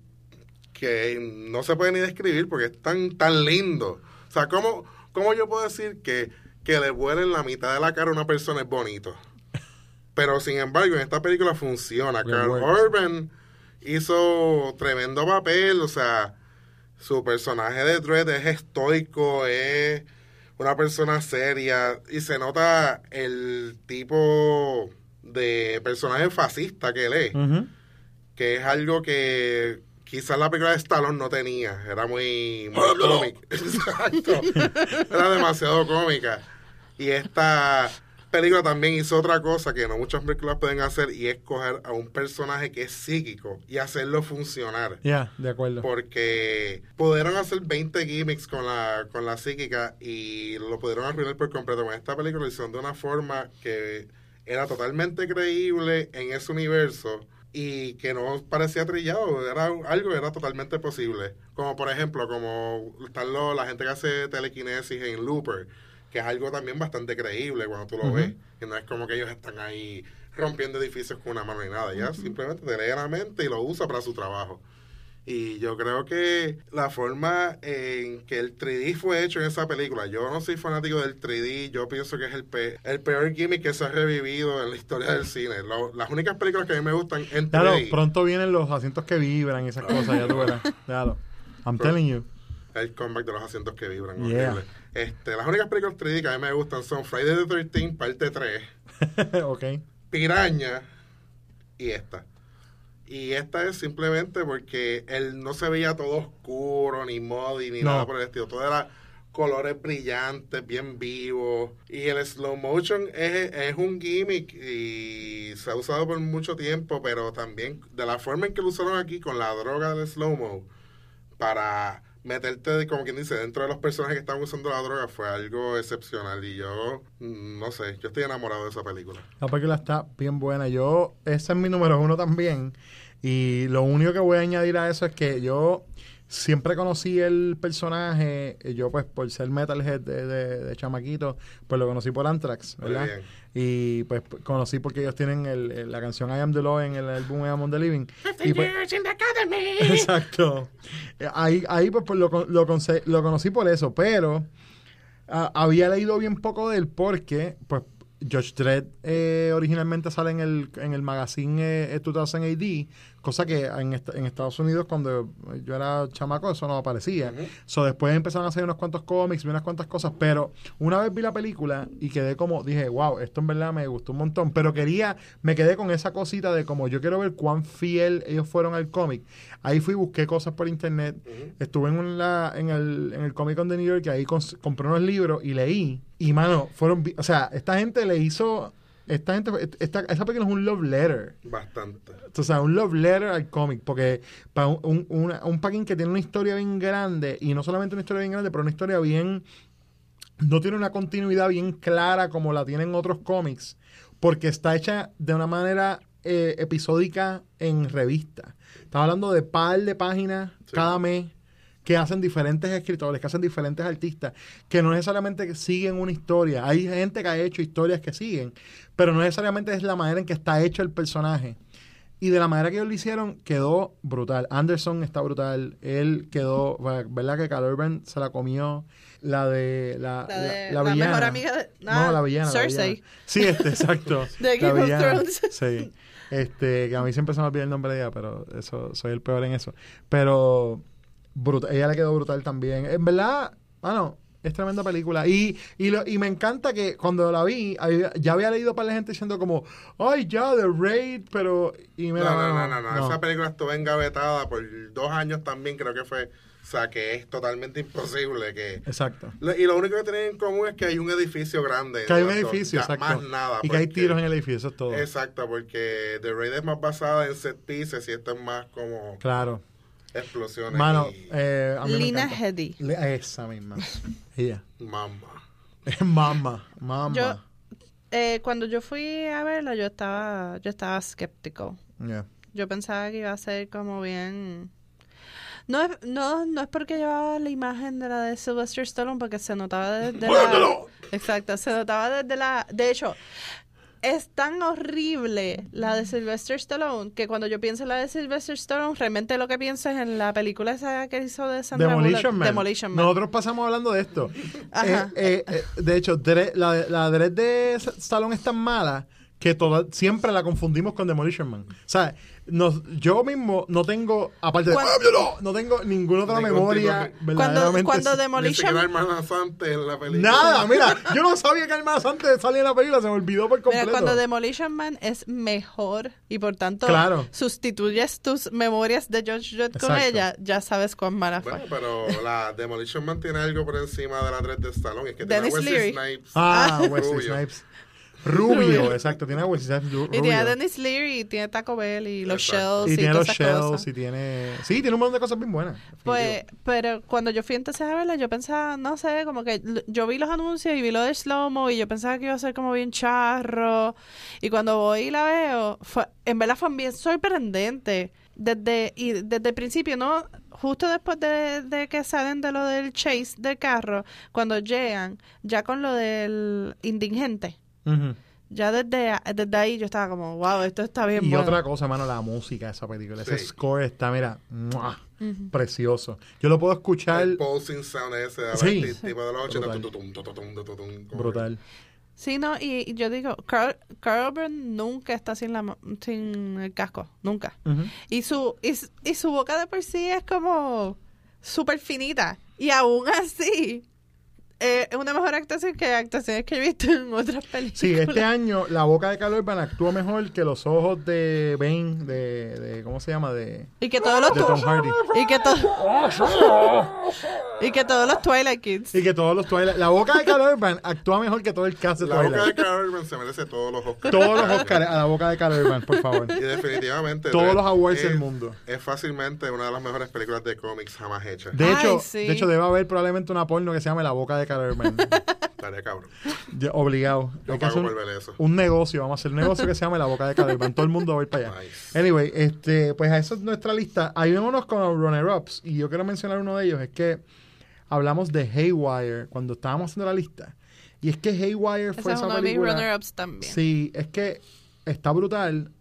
que no se puede ni describir porque es tan, tan lindo. O sea, ¿cómo, cómo yo puedo decir que, que le vuelen la mitad de la cara a una persona es bonito? Pero sin embargo, en esta película funciona. It Carl works. Urban hizo tremendo papel, o sea, su personaje de Dredd es estoico, es una persona seria y se nota el tipo de personaje fascista que él es, Ujú. Que es algo que quizás la película de Stallone no tenía, era muy, muy cómica. (laughs) Exacto. Era demasiado cómica. Y esta película también hizo otra cosa que no muchas películas pueden hacer y es coger a un personaje que es psíquico y hacerlo funcionar Ya, de acuerdo. porque pudieron hacer 20 gimmicks con la, con la psíquica y lo pudieron arruinar por completo. Con esta película lo hicieron de una forma que era totalmente creíble en ese universo y que no parecía trillado, era algo que era totalmente posible. Como por ejemplo, como están los- la gente que hace telequinesis en Looper, que es algo también bastante creíble cuando tú lo ves, que no es como que ellos están ahí rompiendo edificios con una mano ni nada, ya simplemente te lee la mente y lo usa para su trabajo. Y yo creo que la forma en que el 3D fue hecho en esa película, yo no soy fanático del 3D, yo pienso que es el, pe- el peor gimmick que se ha revivido en la historia del cine. Lo- las únicas películas que a mí me gustan en 3D, Claro, pronto vienen los asientos que vibran y esas cosas, ya tú verás. (laughs) Claro. I'm telling you. el comeback de los asientos que vibran. Yeah. Este, las únicas películas 3D que a mí me gustan son Friday the 13 parte 3, (laughs) ok. Piraña y esta. Y esta es simplemente porque él no se veía todo oscuro, ni muddy, ni No. nada por el estilo. Todo era colores brillantes, bien vivos. Y el slow motion es, es un gimmick y se ha usado por mucho tiempo, pero también de la forma en que lo usaron aquí con la droga del slow mo para meterte, como quien dice, dentro de los personajes que estaban usando la droga fue algo excepcional. Y yo, mm, no sé, yo estoy enamorado de esa película. La película está bien buena. Yo, ese es mi número uno también. Y lo único que voy a añadir a eso es que yo siempre conocí el personaje, eh, yo pues por ser metalhead de, de, de chamaquito, pues lo conocí por Anthrax, Muy ¿verdad? bien. Y pues conocí porque ellos tienen el- el- la canción I Am the Law en el álbum I Am on the Living. Y, pues- (laughs) Exacto. Eh, Ahí, ahí pues, pues, lo, lo, lo conocí por eso, pero ah, había leído bien poco de él porque, pues, George Dredd eh, originalmente sale en el, en el magazine eh, 2000 AD, cosa que en, est- en Estados Unidos cuando yo era chamaco eso no aparecía. Ujú. So, después empezaron a hacer unos cuantos cómics, vi unas cuantas cosas, pero una vez vi la película y quedé como, dije, wow, esto en verdad me gustó un montón, pero quería, me quedé con esa cosita de como yo quiero ver cuán fiel ellos fueron al cómic. Ahí fui, busqué cosas por internet, estuve en, una, en el, en el Comic Con de New York y ahí compré unos libros y leí. Y mano, fueron, o sea, esta gente le hizo, esta gente, esta, esa película es un love letter. Bastante. O sea, un love letter al cómic, porque para un, un, una- un packing que tiene una historia bien grande, y no solamente una historia bien grande, pero una historia bien... No tiene una continuidad bien clara como la tienen otros cómics, porque está hecha de una manera eh, episódica en revista. Estamos hablando de par de páginas Sí. cada mes que hacen diferentes escritores, que hacen diferentes artistas, que no necesariamente siguen una historia. Hay gente que ha hecho historias que siguen, pero no necesariamente es la manera en que está hecho el personaje. Y de la manera que ellos lo hicieron, quedó brutal. Anderson está brutal. Él quedó, ¿verdad? Que Carl Urban se la comió. La de. La, La de la la villana. mejor amiga de- no, ah, la villana. la Cersei. villana. Sí, este, exacto. (laughs) De Game of Thrones. Sí. Este, que a mí siempre se me olvida el nombre de ella, pero eso, soy el peor en eso. Pero brutal, ella le quedó brutal también. En verdad, bueno, es tremenda película. Y, y, lo, y me encanta que cuando la vi, había- ya había leído para la gente diciendo como, ay, ya, The Raid, pero... Y No, mira, no, no, no, no, Esa película estuvo engavetada por dos años también, creo que fue. O sea, que es totalmente imposible que... Exacto. Lo- Y lo único que tienen en común es que hay un edificio grande. Que hay un edificio, exacto. Más nada. y que hay porque- tiros en el edificio, eso es todo. Exacto, porque The Raid es más basada en set pieces y esto es más como Claro. Explosiones Mano, y eh, a mí me Lina. Headey. Le- Esa misma. (laughs) Ella. mamba. Mamá, mamá. Yo- eh, cuando yo fui a verla, yo estaba, yo estaba escéptico. Yeah. Yo pensaba que iba a ser como bien... No es, no, no es porque llevaba la imagen de la de Sylvester Stallone, porque se notaba desde la... Exacto, se notaba desde la... De hecho, es tan horrible la de Sylvester Stallone que cuando yo pienso en la de Sylvester Stallone, realmente lo que pienso es en la película esa que hizo de Sandra Demolition Bullock, Man. Demolition Man. Nosotros pasamos hablando de esto. Ajá. Eh, eh, eh, de hecho, la, la Dredd de Stallone es tan mala que toda- siempre la confundimos con Demolition Man. O sea, nos- yo mismo no tengo, aparte de... ¡Ah! No tengo ninguna otra Ningún memoria Cuando, verdaderamente... cuando Demolition siquiera hermana Sante en la película. Nada, mira, yo no sabía que Almas antes salía en la película, se me olvidó por Mira, completo. cuando Demolition Man es mejor y por tanto Claro. sustituyes tus memorias de George Dredd con Exacto. ella, ya sabes cuán mala fue. Bueno, pero la Demolition Man tiene algo por encima de la 3 de Stallone. Es que Dennis tiene a Wesley Leary. Snipes. Ah, (laughs) Wesley. Snipes. Rubio, exacto, tiene a Wesley Snipes ru- y tiene a rubio. Dennis Leary y tiene Taco Bell y los Exacto. shells y, Y tiene todas los shells cosas. y tiene... Sí, tiene un montón de cosas bien buenas. Pues, pero cuando yo fui entonces a verla, yo pensaba, no sé, como que yo vi los anuncios y vi lo de slow-mo y yo pensaba que iba a ser como bien charro. Y cuando voy y la veo, fue, en verdad fue bien sorprendente. Desde, y desde el principio, ¿no? Justo después de, de que salen de lo del chase del carro, cuando llegan, ya con lo del indigente, Ya desde, desde ahí yo estaba como, wow, esto está bien Y bueno. otra cosa, mano, la música de esa película. Ese score está, mira, precioso. Yo lo puedo escuchar El pulsing sound ese de Sí. la tipo de los 80. Brutal. Sí, no, y, y yo digo, Carl, Carl Urban nunca está sin la sin el casco, nunca. Y su y, su- y su boca de por sí es como súper finita. Y aún así, eh, es una mejor actuación que actuaciones que he visto en otras películas. Sí, este año la boca de Carl Urban actuó mejor que los ojos de Bane, de, de ¿cómo se llama? De, Y que todos los de Tom Hardy. y que to- y que todos los Twilight Kids. Y que todos los Twilight... La boca de Carl Urban actúa mejor que todo el cast de La boca de. Carl Urban se merece todos los Oscars. Todos los Oscars a la boca de Carl Urban, por favor. Y definitivamente. Todos los awards es- del mundo. Es fácilmente una de las mejores películas de cómics jamás hechas. De Ay, hecho, sí. de hecho debe haber probablemente una porno que se llame La boca de Urban. (laughs) Estaría cabrón. Obligado. Yo Hay que pago hacer por ver eso. un negocio, vamos a hacer un negocio que se llame La boca de Carl Urban. Todo el mundo va a ir para allá. Nice. Anyway, este, pues a eso es nuestra lista. Hay unos con los runner-ups y yo quiero mencionar uno de ellos. Es que hablamos de Haywire cuando estábamos haciendo la lista. Y es que Haywire fue es esa uno de mis película. runner-ups también. Sí, es que está brutal.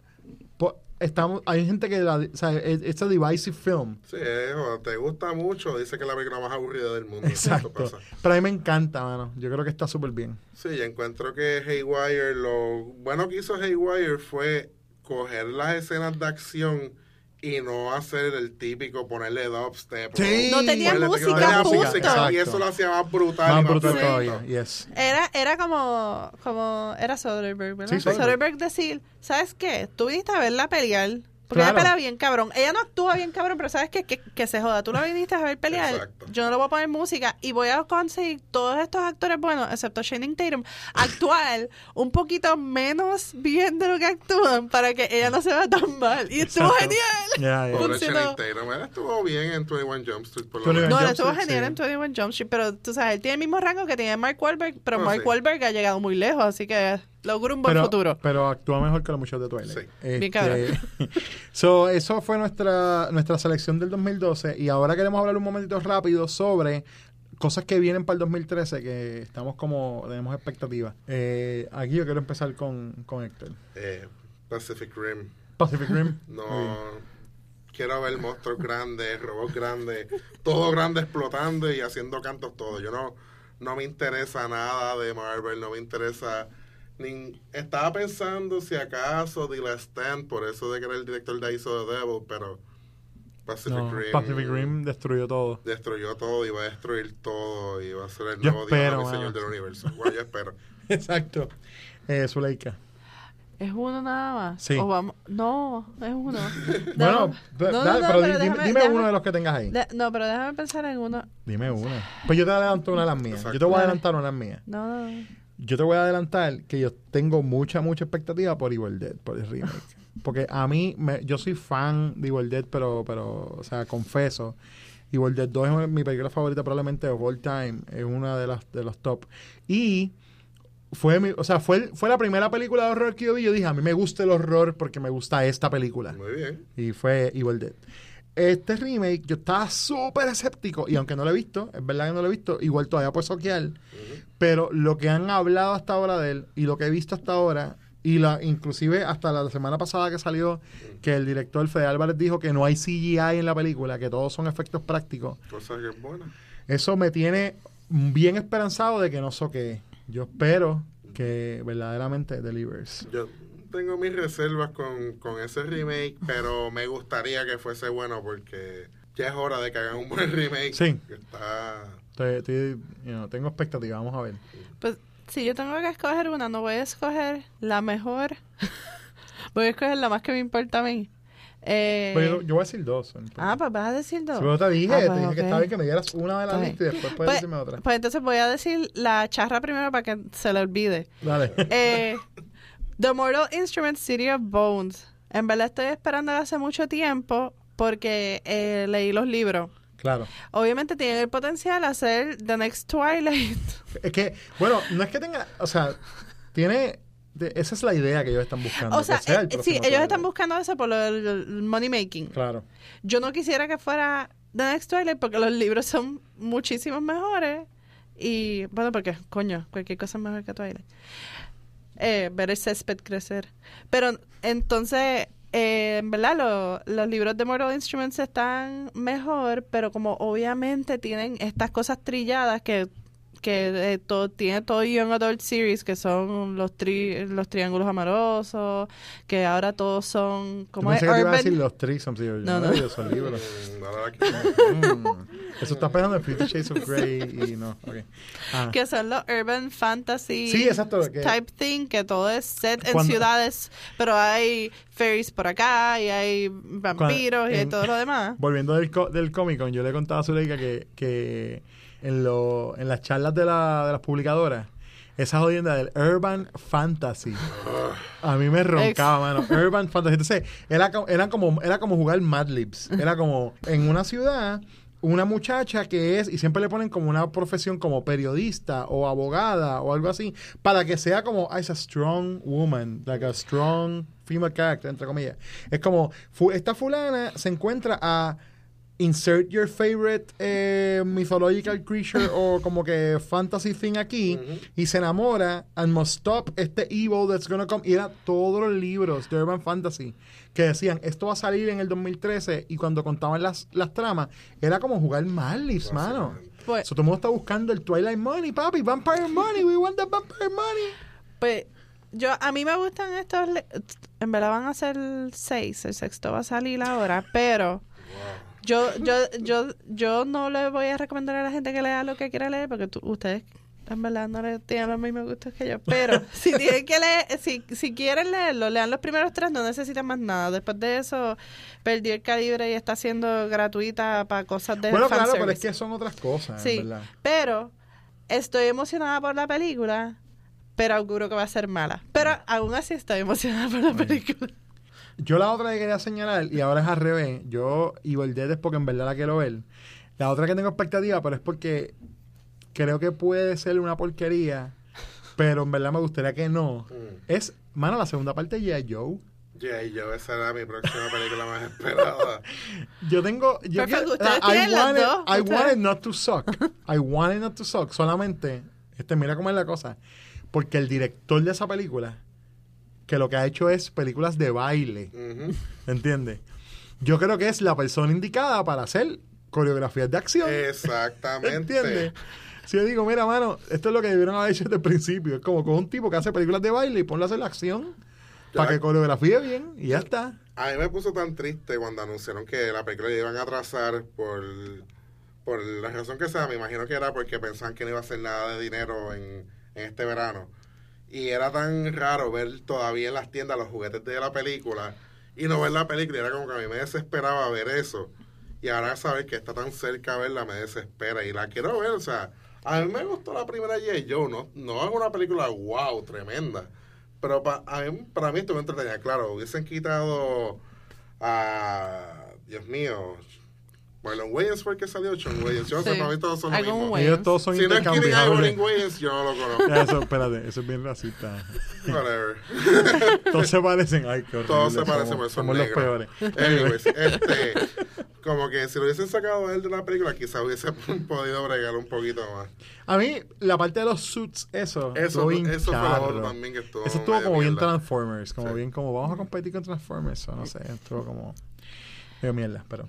Estamos, hay gente que la, o sea, es it's a divisive film. Sí, eh, te gusta mucho, dice que es la película más aburrida del mundo. Exacto. pasa. Pero a mí me encanta, mano. Yo creo que está súper bien. Sí, yo encuentro que Haywire, lo bueno que hizo Haywire fue coger las escenas de acción y no hacer el típico ponerle dubstep. Sí. No tenía ponerle música, tenía punto. música, y eso lo hacía más brutal. y Más más brutal todavía. Yes. Era, era como, como, era Soderbergh, ¿verdad? Sí, Soderbergh. Soderbergh decir, ¿sabes qué? Tú viniste a verla pelear. Porque Claro. ella pelea bien cabrón. Ella no actúa bien cabrón, pero ¿sabes qué? Que, que se joda. Tú la viniste a ver pelear. Exacto. Yo no le voy a poner música y voy a conseguir todos estos actores buenos, excepto Channing Tatum, actuar un poquito menos bien de lo que actúan para que ella no se vea tan mal. Y estuvo Exacto. genial. Pobre Funcionó. Channing Tatum, él estuvo bien en 21 Jump Street, por lo 21 menos. No, él estuvo Street, genial sí. en 21 Jump Street, pero tú sabes, él tiene el mismo rango que tiene Mark Wahlberg, pero Oh, Mark sí. Wahlberg ha llegado muy lejos, así que logró un buen pero, futuro. pero actúa mejor que los muchachos de Twilight. Sí. Este, Bien cabrón. (laughs) so, eso fue nuestra, nuestra selección del 2012 y ahora queremos hablar un momentito rápido sobre cosas que vienen para el 2013 que estamos como, tenemos expectativas. Eh, aquí yo quiero empezar con, con Héctor. Eh, Pacific Rim. Pacific Rim. (laughs) No. Quiero ver monstruos grandes, robots grandes, todo grande explotando y haciendo cantos todo. Yo no, no me interesa nada de Marvel, no me interesa. Ni, estaba pensando si acaso The Last Stand, por eso de que era el director de hizo The Devil, pero Pacific No, Rim. Pacific Rim destruyó todo. Destruyó todo y va a destruir todo y va a ser el Yo nuevo espero, Dios. Señor del universo. Bueno, yo espero. (laughs) Exacto. Eh, Zuleika. ¿Es uno nada más? Sí. ¿O vamos? No, es uno. (laughs) Bueno, no, dale, no, no, pero pero dime, déjame- dime déjame- uno de los que tengas ahí. de- no, pero déjame pensar en uno. Dime uno. Pues yo te adelanto una de las mías. Yo te voy a adelantar una de las mías. No, no, no. Yo te voy a adelantar que yo tengo mucha, mucha expectativa por Evil Dead, por el remake. (laughs) Porque a mí, me- yo soy fan de Evil Dead, pero, pero, o sea, confeso. Evil Dead 2 es mi película favorita probablemente of all time. Es una de las de los top. Y fue mi- o sea, fue, fue la primera película de horror que yo vi. Yo dije, a mí me gusta el horror porque me gusta esta película. Muy bien. Y fue Evil Dead. Este remake, yo estaba súper escéptico. Y aunque no lo he visto, es verdad que no lo he visto, igual todavía puedo soquear. Pero lo que han hablado hasta ahora de él y lo que he visto hasta ahora, y la inclusive hasta la semana pasada que salió, que el director Fede Álvarez dijo que no hay CGI en la película, que todos son efectos prácticos. Cosa que es buena. Eso me tiene bien esperanzado de que no soquee. Yo espero que verdaderamente delivers. Yo tengo mis reservas con, con ese remake, pero me gustaría que fuese bueno porque ya es hora de que hagan un buen remake. Sí. Está... Estoy- estoy- you know, tengo expectativa, vamos a ver. Pues si yo tengo que escoger una, no voy a escoger la mejor. (laughs) voy a escoger la más que me importa a mí. Eh, Pues yo, yo voy a decir dos. ah, pues vas a decir dos. Pero te dije, Ah, te pues, dije que estaba bien que me dieras una de las listas y después puedes Pues, decirme otra. pues entonces voy a decir la charra primero para que se le olvide. Dale. Eh, (laughs) The Mortal Instruments City of Bones. En verdad estoy esperando hace mucho tiempo porque eh, leí los libros. claro. Obviamente tienen el potencial a ser The Next Twilight. (laughs) Es que, bueno, no es que tenga, o sea, tiene, de- esa es la idea que ellos están buscando. o sea, el eh, sí, ellos están buscando eso por del money making. Claro. Yo no quisiera que fuera The Next Twilight porque los libros son muchísimos mejores. Y bueno, porque, coño, cualquier cosa es mejor que Twilight. Eh, ver el césped crecer. Pero entonces, eh, en verdad, lo- los libros de Mortal Instruments están mejor, pero como obviamente tienen estas cosas trilladas que que eh, todo, tiene todo Young Adult Series, que son los tri, los triángulos amorosos, que ahora todos son como es que te iba a decir los threesomes. yo, No, no, no. son libros. Mm, Mm. Eso está pegando en Fifty Shades of Grey y no. ok. Ah. que son los urban fantasy Sí, exacto, que- type thing, que todo es set en Cuando- ciudades, pero hay fairies por acá y hay vampiros y hay en- todo lo demás. Volviendo del, co- del Comic Con, yo le contaba a Zuleika que, que en, lo, en las charlas de, la, de las publicadoras, esa jodienda del Urban Fantasy, a mí me roncaba, mano. Urban Fantasy. Entonces, era, era, como, era como jugar Mad Libs. Era como en una ciudad, una muchacha que es, y siempre le ponen como una profesión como periodista o abogada o algo así, para que sea como, ah, a strong woman, like a strong female character, entre comillas. Es como, fu- esta fulana se encuentra a insert your favorite eh, mythological creature o como que fantasy thing aquí y se enamora and must stop este evil that's gonna come. Y era todos los libros de Urban Fantasy que decían esto va a salir en el 2013 y cuando contaban las, las tramas era como jugar Marlies, mano. Pues, So, todo el mundo está buscando el Twilight Money, papi, Vampire Money, we want the Vampire Money. pues, yo, a mí me gustan estos, en verdad van a ser seis, el sexto va a salir ahora, pero yo, yo, yo, yo no le voy a recomendar a la gente que lea lo que quiera leer, porque tú- ustedes en verdad no le tienen los mismos gustos que yo. Pero (laughs) si tienen que leer, si, si quieren leerlo, lean los primeros tres, no necesitan más nada. Después de eso, perdió el calibre y está siendo gratuita para cosas de Bueno, claro, pero es que son otras cosas, Sí, en verdad. pero estoy emocionada por la película, pero auguro que va a ser mala. Pero aún así estoy emocionada por la película. Yo la otra que quería señalar, y ahora es al revés, yo Evil Dead es porque en verdad la quiero ver. La otra que tengo expectativa, pero es porque creo que puede ser una porquería, pero en verdad me gustaría que no. Mm. Es, mano, la segunda parte de G.I. Joe. Ya, y yo, esa era mi próxima película más esperada. (laughs) Yo tengo. Yo quiero- I want it- I want it not to suck. I want it not to suck. Solamente, este, mira cómo es la cosa. Porque el director de esa película, que lo que ha hecho es películas de baile. Ujú. ¿Entiendes? Yo creo que es la persona indicada para hacer coreografías de acción. Exactamente. ¿Entiendes? Si yo digo, mira, mano, esto es lo que debieron haber hecho desde el principio. Es como con un tipo que hace películas de baile y ponle a hacer la acción para que coreografíe bien y ya está. A mí me puso tan triste cuando anunciaron que la película la iban a atrasar por, por la razón que sea. Me imagino que era porque pensaban que no iba a hacer nada de dinero en, en este verano. Y era tan raro ver todavía en las tiendas los juguetes de la película y no ver la película. Era como que a mí me desesperaba ver eso. Y ahora saber que está tan cerca verla me desespera. Y la quiero ver, o sea, a mí me gustó la primera J. Joe. No, no es una película wow, tremenda. Pero pa- a mí, para mí estuvo entretenida. Claro, hubiesen quitado a. Dios mío. Marlon Wayans fue el que salió, Sean Wayans. Yo no sé, Sí. para mí todos son lo Algún mismo. Wayans. Ellos todos son Si no es Keating intercambiables. Ivory Wayans, yo no lo conozco. Ya, Eso, espérate, eso es bien racista. Whatever. (laughs) Todos se parecen. Ay, qué horrible. Todos se parecen, somos, pero son somos los negros. peores. Anyways, (laughs) este, como que si lo hubiesen sacado a él de la película, quizás hubiese (laughs) podido bregar un poquito más. A mí, la parte de los suits, eso. Eso, eso fue lo otro también que estuvo. Eso estuvo como bien. Transformers, como Sí. bien como vamos a competir con Transformers, o no sé, estuvo como medio mierda, pero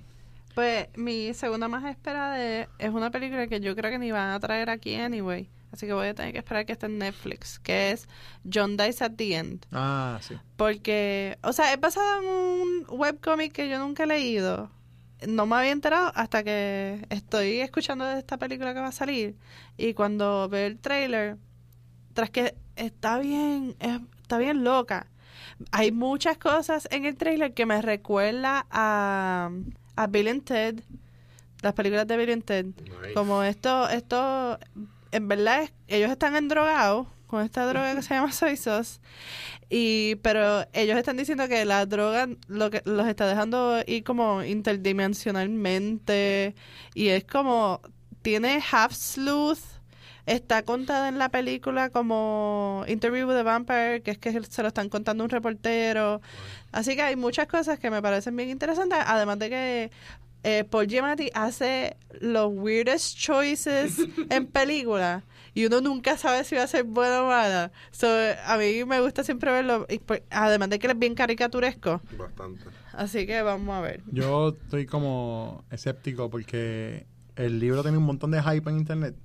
Pues mi segunda más esperada es, es una película que yo creo que ni van a traer aquí anyway. Así que voy a tener que esperar que esté en Netflix, que es John Dies at the End. ah, sí. Porque, o sea, es basada en un webcomic que yo nunca he leído. No me había enterado hasta que estoy escuchando de esta película que va a salir. Y cuando veo el trailer, tras que está bien, es- está bien loca. Hay muchas cosas en el trailer que me recuerda a, a Bill and Ted, las películas de Bill and Ted. Nice. Como esto, esto, en verdad, es- ellos están endrogados con esta droga que se llama (laughs) soy sauce. Y, pero ellos están diciendo que la droga lo que los está dejando ir como interdimensionalmente. Y es como, tiene half sleuth. Está contada en la película como Interview with a Vampire, que es que se lo están contando un reportero. Así que hay muchas cosas que me parecen bien interesantes, además de que eh, Paul Giamatti hace los weirdest choices (laughs) en películas y uno nunca sabe si va a ser buena o mala. So, a mí me gusta siempre verlo, y, pues, además de que él es bien caricaturesco. Bastante. Así que vamos a ver. Yo estoy como escéptico porque el libro tiene un montón de hype en internet.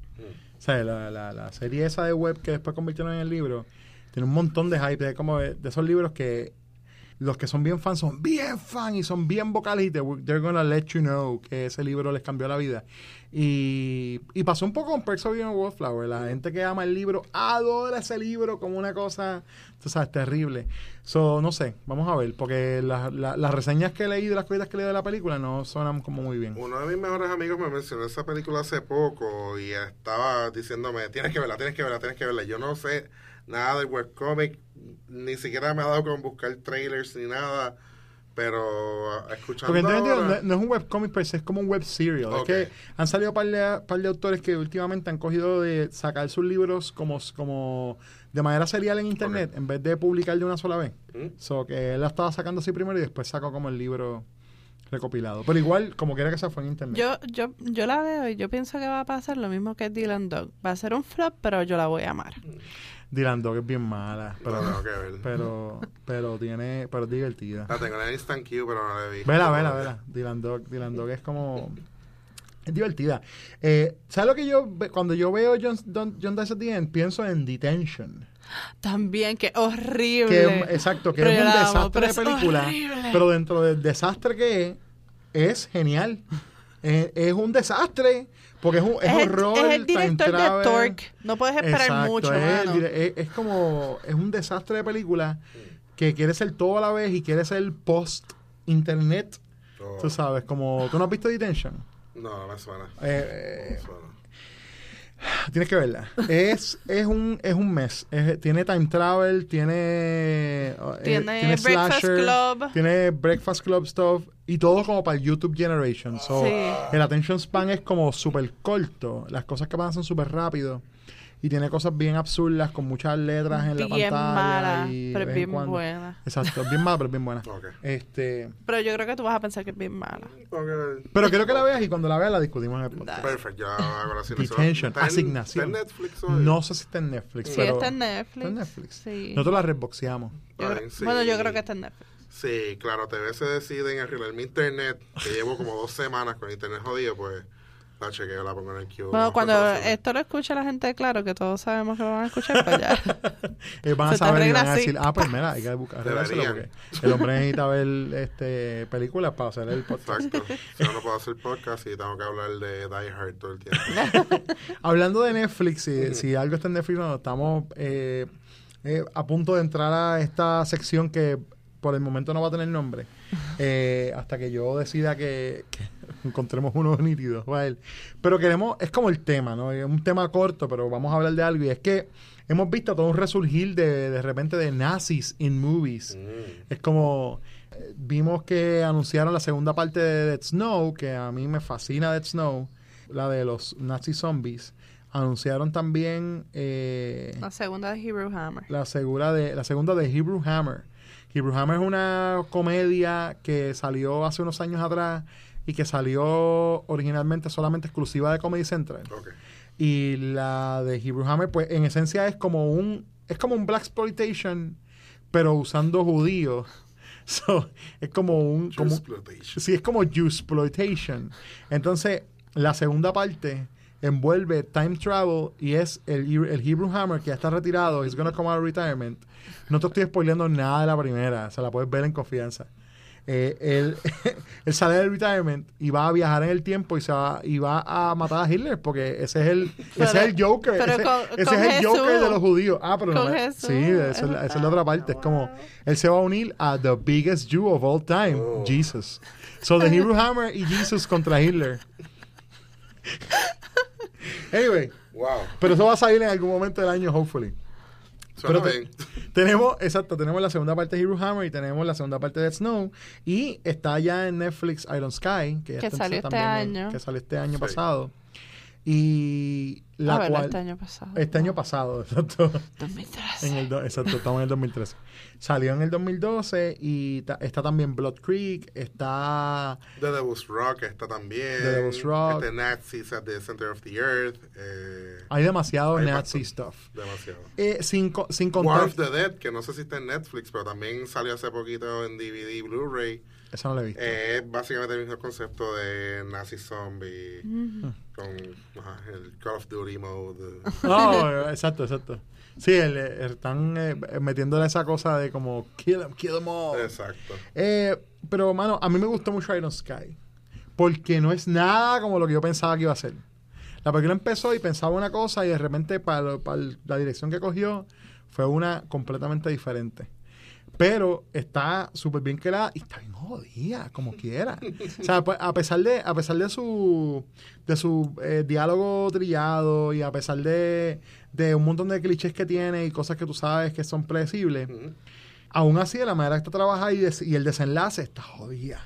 Sea, la, la, la serie esa de web que después convirtieron en el libro tiene un montón de hype. De, como de esos libros que los que son bien fans son bien fans y son bien vocales y te, they're gonna let you know que ese libro les cambió la vida. Y, y pasó un poco con Perks of Being a Wallflower. La gente que ama el libro adora ese libro como una cosa, tú sabes, terrible. So, no sé, vamos a ver, porque la- la- las reseñas que he leído y las cositas que leído de la película no suenan como muy bien. Uno de mis mejores amigos me mencionó esa película hace poco y estaba diciéndome, tienes que verla, tienes que verla, tienes que verla. Yo no sé nada del webcomic, ni siquiera me ha dado con buscar trailers ni nada, pero ah, escuchando Porque ahora- no, no es un webcomic, pero es como un web serial. Ok. Es que han salido un par de, par de autores que últimamente han cogido de sacar sus libros como, como de manera serial en internet en vez de publicar de una sola vez. ¿Mm? So que él la estaba sacando así primero y después sacó como el libro recopilado. Pero igual, como quiera que sea, fue en internet. Yo, yo, yo la veo y yo pienso que va a pasar lo mismo que Dylan Dog. Va a ser un flop, pero yo la voy a amar. Dylan Dog es bien mala, No, pero, tengo que ver. pero, pero tiene, pero es divertida. La tengo en el Instant Queue, pero no la he visto. Vela, vela, vela. Dylan Dog, Dylan Dog es como... Es divertida. Eh, ¿Sabes lo que yo... Cuando yo veo John, Don- John Dies at the End, pienso en Detention. También, que horrible. Que, exacto, que Pero es un amo, desastre pero de película. horrible. Pero dentro del desastre que es, es genial. Es, es un desastre. Porque es un es, es, el, horror. es el time director de travel. Torque. No puedes esperar Exacto, mucho, es, el mano. es- es como... Es un desastre de película que quiere ser todo a la vez y quiere ser post-internet. Oh, Tú sabes, como... ¿Tú no has visto Detention? no, no me suena. Eh, No eh, me suena. Tienes que verla. Es, es un es un mes. Es- tiene time travel, tiene eh, Tiene Breakfast Club. tiene breakfast club stuff y todo como para el YouTube generation. So, Sí. el attention span es como súper corto. Las cosas que pasan son súper rápido. Y tiene cosas bien absurdas con muchas letras en la Bien pantalla. mala, y pero es bien cuando. buena. Exacto, bien mala, pero bien buena. Este, Pero yo creo que tú vas a pensar que es bien mala. Pero quiero que la veas y cuando la veas la discustimos en el podcast. Perfecto, ya hago la. Detention, ¿Está en- asignación. ¿Está en Netflix hoy? No sé si está en Netflix. Sí, pero está en Netflix. Está en Netflix. Sí. Nosotros la reboxeamos. Sí. Bueno, yo creo que está en Netflix. Sí, claro, TV se decide en arreglar mi internet, que llevo como dos semanas con internet jodido, pues chequeo, la pongo en el queue. Bueno, cuando esto lo escuche la gente, claro, que todos sabemos que lo van a escuchar, pues ya. (laughs) Ellos van a saber y van a decir, ah, pues mira, hay que buscar (laughs) porque el hombre necesita ver este, películas para hacer el podcast. Exacto. (laughs) Si no, no puedo hacer podcast y tengo que hablar de Die Hard todo el tiempo. Hablando de Netflix, si, si algo está en Netflix, no, estamos eh, eh, a punto de entrar a esta sección que por el momento no va a tener nombre. eh, hasta que yo decida que, que encontremos uno (laughs) nítido. va a ver. Pero queremos, es como el tema, ¿no? Es un tema corto, pero vamos a hablar de algo. Y es que hemos visto todo un resurgir de, de repente de nazis in movies. Mm. Es como Eh, Vimos que anunciaron la segunda parte de Dead Snow, que a mí me fascina Dead Snow, la de los Nazi zombies. Anunciaron también eh, La segunda de Hebrew Hammer. la, segura de, la segunda de Hebrew Hammer. Hebrew Hammer es una comedia que salió hace unos años atrás y que salió originalmente solamente exclusiva de Comedy Central. Y la de Hebrew Hammer, pues en esencia es como un es como un black exploitation, pero usando judíos. (laughs) So, es como un como, Exploitation. sí, es como exploitation. Entonces, la segunda parte envuelve time travel y es el, el Hebrew Hammer que ya está retirado, is gonna come out of retirement. No te estoy spoileando nada de la primera, se la puedes ver en confianza. Eh, él, (laughs) él sale del retirement y va a viajar en el tiempo y se va, y va a matar a Hitler porque ese es el, ese es el Joker. pero ese con- ese con es el Joker de los judíos. Ah, pero no Jesús. Sí, esa es, la- esa es la otra parte. Es como él se va a unir a the biggest Jew of all time, Oh. Jesus. So the Hebrew Hammer y Jesus contra Hitler. (laughs) anyway, Wow. pero eso va a salir en algún momento del año, hopefully. Suena Pero te- (laughs) tenemos, exacto, tenemos la segunda parte de Hero Hammer y tenemos la segunda parte de Dead Snow. Y está ya en Netflix Iron Sky, que, Que salió este año. que salió este año Sí. pasado. Y la a ver, cual. este año pasado. Este año pasado, (laughs) exacto. 2013. En el exacto, estamos en el 2013. Salió en el 2012 y ta- está también Blood Creek, está The Devil's Rock está también. The Devil's Rock. Este Nazis at the Center of the Earth. Eh, hay demasiado Hay Nazi bastante. stuff. demasiado. Eh, sin, sin War contar. of the Dead, que no sé si está en Netflix, pero también salió hace poquito en DVD y Blu-ray. Eso no lo he visto. Eh, es básicamente el mismo concepto de Nazi Zombie con ajá, el Call of Duty mode. No, exacto, exacto. Sí, el- el- están eh, metiéndole esa cosa de como kill them, kill them all. Exacto. Eh, pero, mano, a mí me gustó mucho Iron Sky. Porque no es nada como lo que yo pensaba que iba a ser. La película empezó y pensaba una cosa y de repente para, para la dirección que cogió fue una completamente diferente. Pero está súper bien creada y está bien jodida, como quiera. O sea, pues, a pesar de, a pesar de su, de su eh, diálogo trillado y a pesar de, de un montón de clichés que tiene y cosas que tú sabes que son predecibles, Ujú. aún así de la manera que está trabajada y, des- y el desenlace está jodida.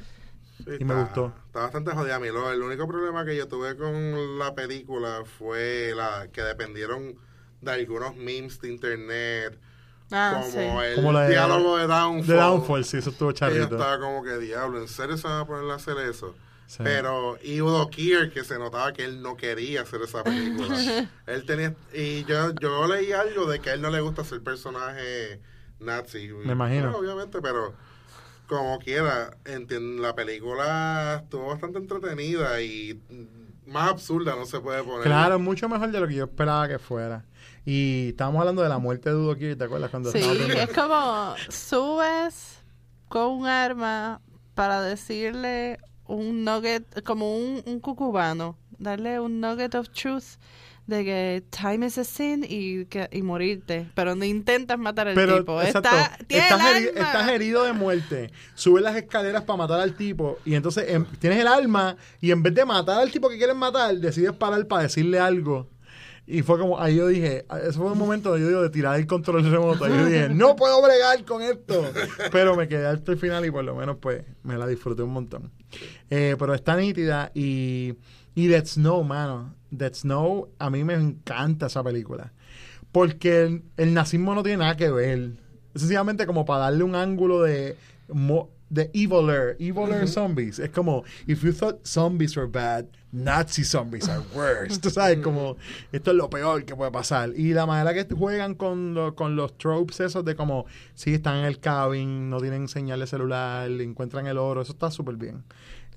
Sí, Y me gustó. Está bastante jodida mi lo. El único problema que yo tuve con la película fue la que dependieron de algunos memes de internet. Ah, como sí. el Como la de- diálogo de Downfall. De Downfall, sí, eso estuvo Y yo charrito. estaba como que, diablo, ¿en serio se van a poner a hacer eso? Sí. Pero, y Udo Kier, que se notaba que él no quería hacer esa película. (laughs) él tenía, y yo, yo leí algo de que a él no le gusta ser personaje nazi. Me imagino. Bueno, obviamente, pero como quiera, la película estuvo bastante entretenida y más absurda no se puede poner. Claro, mucho mejor de lo que yo esperaba que fuera. Y estábamos hablando de la muerte de Udo Kier, ¿te acuerdas? Cuando Sí, es como subes con un arma para decirle un nugget, como un, un cucubano, darle un nugget of truth de que time is a sin y, que, y morirte, pero no intentas matar al Pero, tipo. exacto, Está, estás, el heri- arma. estás herido de muerte, subes las escaleras para matar al tipo y entonces em, tienes el arma y en vez de matar al tipo que quieres matar, decides parar para decirle algo. Y fue como, ahí yo dije, eso fue un momento yo digo de tirar el control remoto. Y yo dije, (laughs) no puedo bregar con esto. Pero me quedé hasta el final y por lo menos pues me la disfruté un montón. Eh, pero está nítida y, y Dead Snow, mano. Dead Snow, a mí me encanta esa película. Porque el, el nazismo no tiene nada que ver. Es sencillamente como para darle un ángulo de, mo- de eviler, eviler zombies. Es como, if you thought zombies were bad, Nazi zombies are worse. (laughs) Tú sabes, como, esto es lo peor que puede pasar. Y la manera que juegan con, lo- con los tropes esos de como, sí, están en el cabin, no tienen señal de celular, encuentran el oro, eso está súper bien.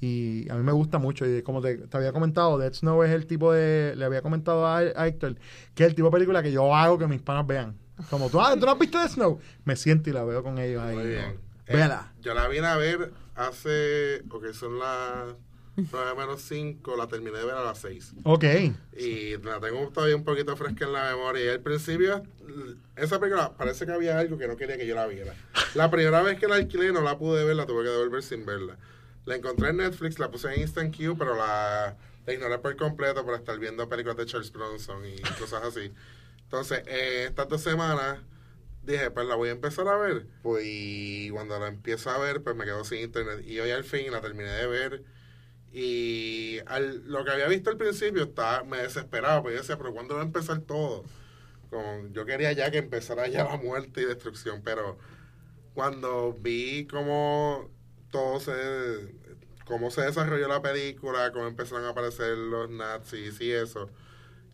Y a mí me gusta mucho. Y como te, te había comentado, Dead Snow es el tipo de. Le había comentado a, a Héctor que es el tipo de película que yo hago que mis panas vean. Como tú, ah, ¿tú no has visto Dead Snow? Me siento y la veo con ellos ahí. Muy ¿no? bien. Eh, Véala. yo la vine a ver hace, ok, son las 9 menos 5, la terminé de ver a las 6. Ok. Y la tengo todavía un poquito fresca en la memoria. Y al principio, esa película parece que había algo que no quería que yo la viera. La primera vez que la alquilé no la pude ver, la tuve que devolver sin verla. La encontré en Netflix, la puse en Instant Queue, pero la, la ignoré por completo por estar viendo películas de Charles Bronson y cosas así. Entonces, eh, estas dos semanas dije, pues la voy a empezar a ver. Pues y cuando la empiezo a ver, pues me quedo sin internet. Y hoy al fin la terminé de ver. Y al, lo que había visto al principio estaba, me desesperaba, porque yo decía, pero ¿cuándo va a empezar todo? Como, yo quería ya que empezara ya la muerte y destrucción, pero cuando vi cómo todo se cómo se desarrolló la película, cómo empezaron a aparecer los nazis y eso,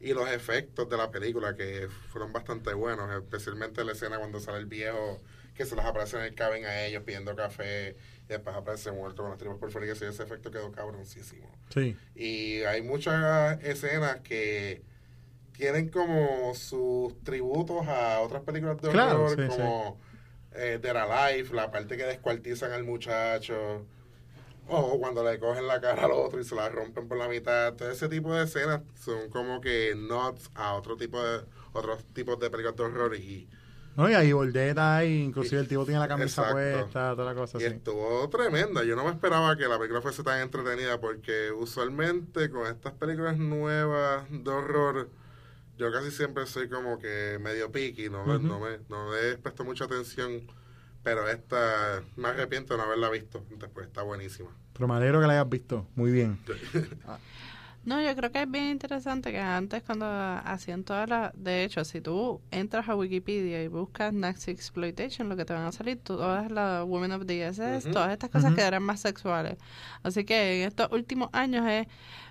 y los efectos de la película que fueron bastante buenos, especialmente la escena cuando sale el viejo que se les aparece en el cabin a ellos pidiendo café y después aparece muerto con las tripas por fuera y ese efecto quedó cabroncísimo. Sí. Y hay muchas escenas que tienen como sus tributos a otras películas de Claro, horror, sí, como eh, Dead Alive, la parte que descuartizan al muchacho, o cuando le cogen la cara al otro y se la rompen por la mitad. Todo ese tipo de escenas son como que nods a otro tipo de otros tipos de películas de horror y, No, y ahí Bordeta y inclusive el tipo tiene la camisa Exacto. puesta, toda la cosa y así. estuvo tremenda. Yo no me esperaba que la película fuese tan entretenida porque usualmente con estas películas nuevas de horror yo casi siempre soy como que medio picky, no, no, me, no le presto mucha atención, pero esta me arrepiento de no haberla visto. Después está buenísima. Pero me alegro que la hayas visto. Muy bien. (laughs) No, yo creo que es bien interesante que antes cuando hacían todas las... De hecho, si tú entras a Wikipedia y buscas Nazi Exploitation, lo que te van a salir todas las Women of the SS, todas estas cosas que eran más sexuales. Así que en estos últimos años es...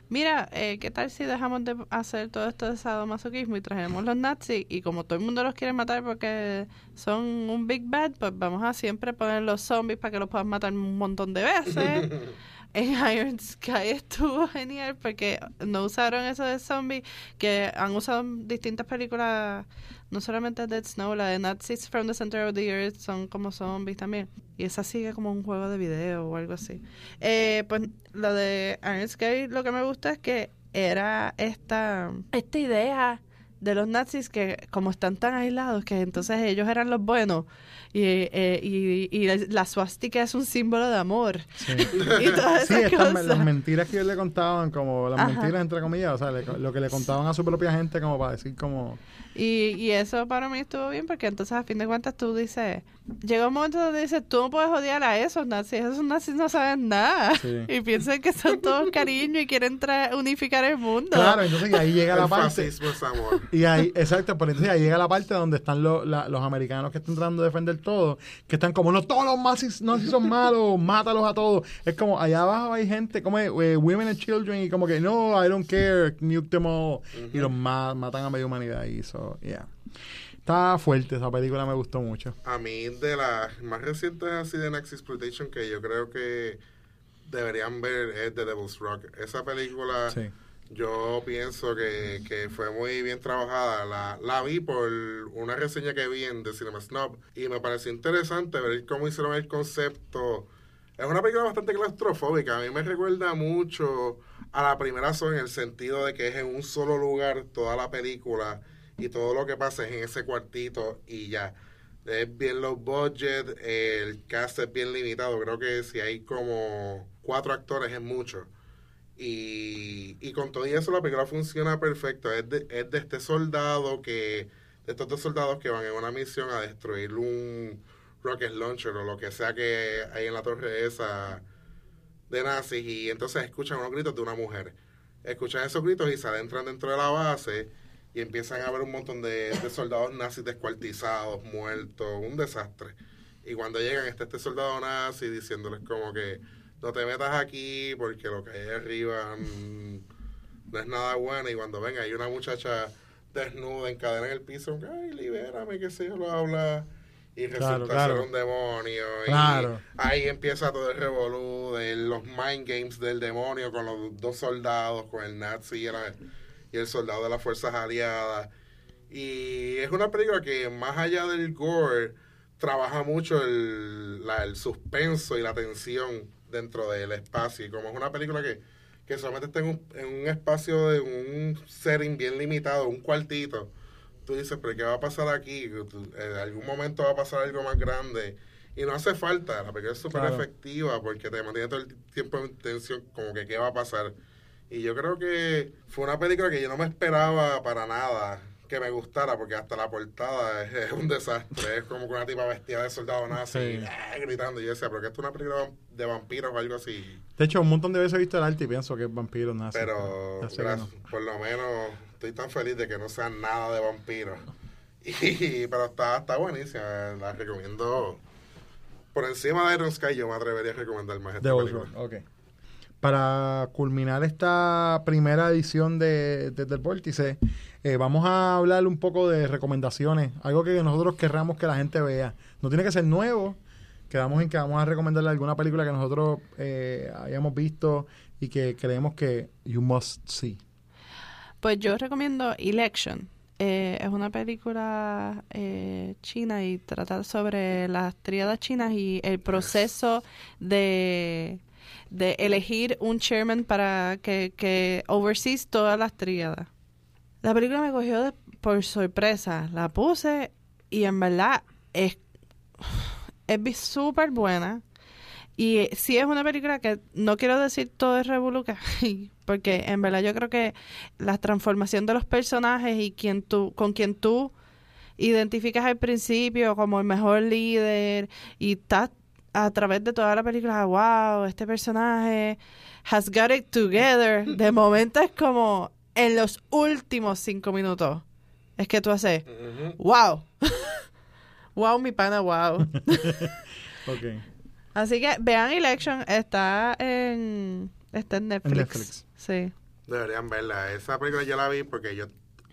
Mira, eh, ¿qué tal si dejamos de hacer todo esto de sadomasoquismo y traemos los nazis? Y como todo el mundo los quiere matar porque son un big bad, pues vamos a siempre poner los zombies para que los puedan matar un montón de veces. (laughs) en (laughs) Iron Sky estuvo genial porque no usaron eso de zombies que han usado distintas películas, no solamente Dead Snow, la de Nazis from the Center of the Earth son como zombies también. Y esa sigue como un juego de video o algo así. Eh, pues lo de Iron Sky lo que me gusta es que era esta, esta idea de los nazis que como están tan aislados que entonces ellos eran los buenos y, eh, y, y la suástica es un símbolo de amor Sí. (laughs) y todas Sí, esas estas, cosas. las mentiras que ellos le contaban, como las Ajá. mentiras entre comillas, o sea, le- lo que le contaban a su propia gente como para decir como... Y, y eso para mí estuvo bien porque entonces a fin de cuentas tú dices, llega un momento donde dices, tú no puedes odiar a esos nazis, esos nazis no saben nada Sí. y piensan que son todos cariño y quieren tra- unificar el mundo. Claro, entonces y ahí llega la El parte... fascismo es amor. Y ahí, exacto, pero entonces ahí llega la parte donde están los, la- los americanos que están tratando de defender todo, que están como, no, todos los nazis, nazis son malos, (laughs) mátalos a todos. Es como, allá abajo hay gente, como eh, women and children, y como que, no, I don't care, nuke them all. Y los ma- matan a media humanidad. Y eso, yeah. Está fuerte, esa película me gustó mucho. A mí, de las más recientes así de Nazi Exploitation, que yo creo que deberían ver es The Devil's Rock. Esa película, Sí. Yo pienso que, que fue muy bien trabajada. La, la vi por una reseña que vi en The Cinema Snob y me pareció interesante ver cómo hicieron el concepto. Es una película bastante claustrofóbica. A mí me recuerda mucho a la primera zona en el sentido de que es en un solo lugar toda la película y todo lo que pasa es en ese cuartito y ya. Es bien low budget, el cast es bien limitado. Creo que si hay como cuatro actores es mucho. Y, y con todo eso la película funciona perfecto. Es de, es de este soldado que, de estos dos soldados que van en una misión a destruir un rocket launcher o lo que sea que hay en la torre esa de nazis y entonces escuchan unos gritos de una mujer. Escuchan esos gritos y se adentran dentro de la base y empiezan a ver un montón de, de soldados nazis descuartizados, muertos, un desastre. Y cuando llegan está este soldado nazi diciéndoles como que no te metas aquí porque lo que hay arriba mm, no es nada bueno. Y cuando ven hay una muchacha desnuda, encadenada en el piso, ay, libérame, que se yo lo habla. Y resulta Claro, claro. ser un demonio. Claro. Y ahí empieza todo el revolú de los mind games del demonio con los dos soldados, con el nazi y el, y el soldado de las fuerzas aliadas. Y es una película que más allá del gore trabaja mucho el, la- el suspenso y la tensión dentro del espacio. Y como es una película que, que solamente está en un, en un espacio de un setting bien limitado, un cuartito, tú dices, pero ¿qué va a pasar aquí? En algún momento va a pasar algo más grande. Y no hace falta, la película es súper Claro. efectiva porque te mantiene todo el tiempo en tensión, como que qué va a pasar. Y yo creo que fue una película que yo no me esperaba para nada que me gustara, porque hasta la portada es, es un desastre. Es como con una tipa vestida de soldado nazi, Sí. eh, gritando. Y yo decía, pero que esto es una película de vampiros o algo así. De hecho, un montón de veces he visto el arte y pienso que es vampiro, nada. Pero que no. por lo menos estoy tan feliz de que no sea nada de vampiros. (laughs) Y, pero está, está buenísima, la recomiendo. Por encima de Iron Sky yo me atrevería a recomendar más esta Devil's película. Rock, ok. Para culminar esta primera edición de, de- del Vórtice, eh, vamos a hablar un poco de recomendaciones, algo que nosotros querramos que la gente vea. No tiene que ser nuevo, quedamos en que vamos a recomendarle alguna película que nosotros eh, hayamos visto y que creemos que you must see. Pues yo recomiendo Election. Eh, es una película eh, china y trata sobre las tríadas chinas y el proceso de, de elegir un chairman para que, que oversees todas las tríadas. La película me cogió de- por sorpresa. La puse y en verdad es es súper buena. Y sí es una película que no quiero decir todo es revoluca, (laughs) porque en verdad yo creo que la transformación de los personajes y quien tú, con quien tú identificas al principio como el mejor líder y estás a través de toda la película, wow, este personaje has got it together. (laughs) De momento es como en los últimos cinco minutos. Es que tú haces, wow. (laughs) wow, mi pana, wow. (laughs) Así que vean Election, está en, está en Netflix. Netflix. Sí. Deberían verla. Esa película yo la vi porque yo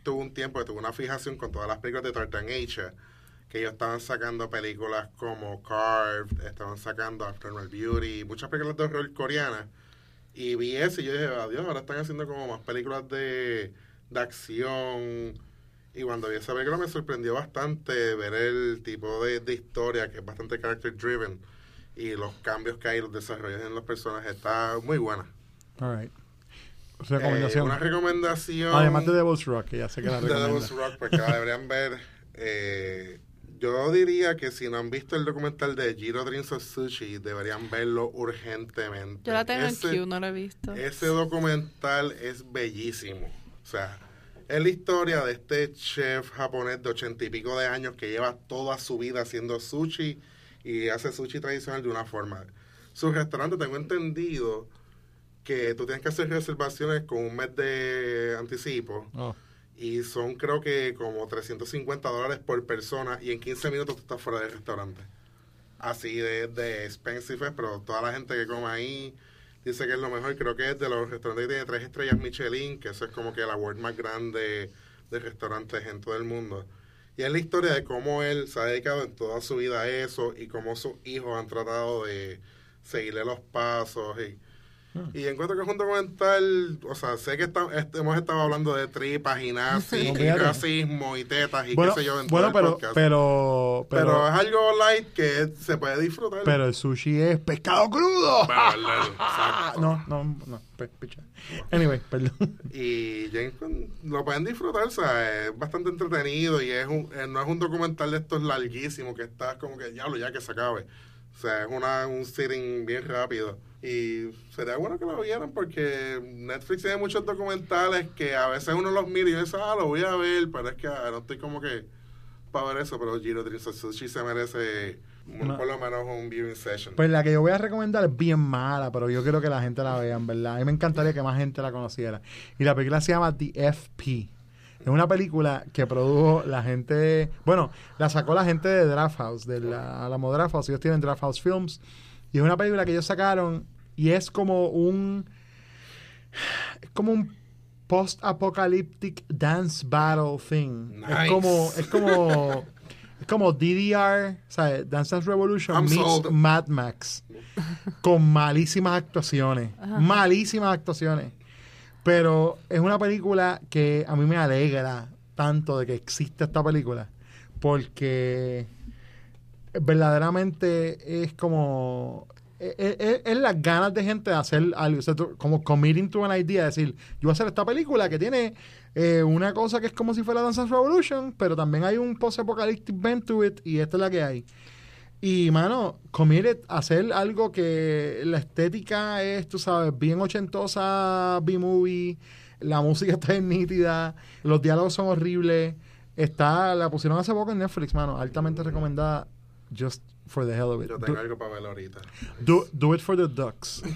tuve un tiempo que tuve una fijación con todas las películas de Tartan Asia, que ellos estaban sacando películas como Carved, estaban sacando Afternoon Beauty, muchas películas de horror coreanas. Y vi eso y yo dije, adiós, ahora están haciendo como más películas de, de acción. Y cuando vi esa película me sorprendió bastante ver el tipo de, de historia que es bastante character driven y los cambios que hay, los desarrollos en los personajes. Está muy buena. All right. Eh, Recomendación. una recomendación. Además de Devil's Rock, que ya sé que la (laughs) de. Devil's Rock, porque la deberían ver. Eh, yo diría que si no han visto el documental de Jiro Dreams of Sushi, deberían verlo urgentemente. Yo la tengo Ese- en Q, no la he visto. Ese documental es bellísimo. O sea, es la historia de este chef japonés de ochenta y pico de años que lleva toda su vida haciendo sushi y hace sushi tradicional de una forma. Su restaurante, tengo entendido que tú tienes que hacer reservaciones con un mes de anticipo Oh, y son creo que como 350 dólares por persona y en 15 minutos tú estás fuera del restaurante. Así de, de expensive pero toda la gente que come ahí dice que es lo mejor. Creo que es de los restaurantes que tiene tres estrellas Michelin, que eso es como que el award más grande de restaurantes en todo el mundo. Y es la historia de cómo él se ha dedicado en toda su vida a eso y cómo sus hijos han tratado de seguirle los pasos y... Y encuentro que es un documental, o sea, sé que está- est- hemos estado hablando de tripas y nazis (laughs) No, racismo y tetas y Bueno, qué sé yo en bueno todo el pero, podcast. pero, Pero, pero, es algo light que se puede disfrutar. pero el sushi es pescado crudo. (laughs) Ah, no, no, no. Anyway, perdón. Y James Gunn lo pueden disfrutar, o sea, es bastante entretenido y es un, eh, no es un documental de estos larguísimos que estás como que diablo ya que se acabe. O sea, es una, un sitting bien rápido. Y sería bueno que lo vieran porque Netflix tiene muchos documentales que a veces uno los mira y dice, ah, lo voy a ver, pero es que ah, no estoy como que para ver eso, pero Giro Dreams se merece No. por lo menos un viewing session. Pues la que yo voy a recomendar es bien mala, pero yo quiero que la gente la vea, en verdad. A mí me encantaría que más gente la conociera. Y la película se llama The FP. Es una película que produjo la gente, bueno, la sacó la gente de Draft House, de la Alamo Draft House. Ellos tienen Draft House Films. Y es una película que ellos sacaron y es como un, es como un post-apocalyptic dance battle thing. Es como, es como, es como DDR, ¿sabes? Dance Dance Revolution I'm meets sold. Mad Max. Con malísimas actuaciones. Malísimas actuaciones. Pero es una película que a mí me alegra tanto de que exista esta película. Porque verdaderamente es como es, es- es las ganas de gente de hacer algo, como committing to an idea, decir, yo voy a hacer esta película que tiene eh, una cosa que es como si fuera Dance Revolution, pero también hay un post-apocalyptic bent to it y esta es la que hay. Y, mano, committed hacer algo que la estética es, tú sabes, bien ochentosa, B-movie, La música (laughs) está bien nítida, los diálogos son horribles. Está, la pusieron hace poco en Netflix, mano, altamente recomendada. Just for the hell of it. Yo Do- tengo algo para ver ahorita. Do, do it for the ducks. (laughs)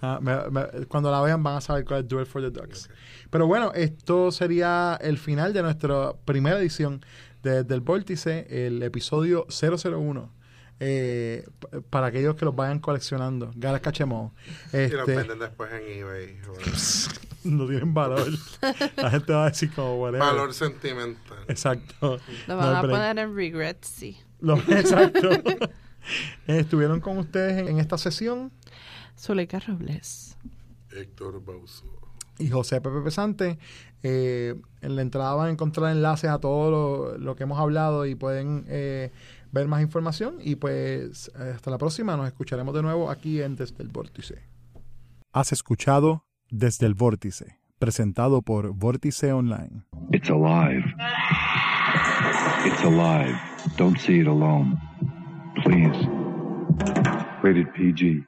Ah, me- me- cuando la vean van a saber cuál es Do it for the ducks. Pero bueno, esto sería el final de nuestra primera edición de, del Vórtice, el episodio 001. Eh, para aquellos que los vayan coleccionando. Galas Cachemó. Y los Este, venden después en eBay. (laughs) No tienen valor. (laughs) La gente va a decir como whatever. Valor sentimental. Exacto. Lo van a poner en regret, sí. Lo- (laughs) exacto. Estuvieron con ustedes en, en esta sesión Zuleika Robles. Héctor Bauso. y José Pepe Pesante. Eh, en la entrada van a encontrar enlaces a todo lo, lo que hemos hablado y pueden eh, ver más información. Y pues hasta la próxima, nos escucharemos de nuevo aquí en Desde el Vórtice. Has escuchado Desde el Vórtice, presentado por Vórtice Online. It's alive. It's alive. Don't see it alone. Please. Rated PG.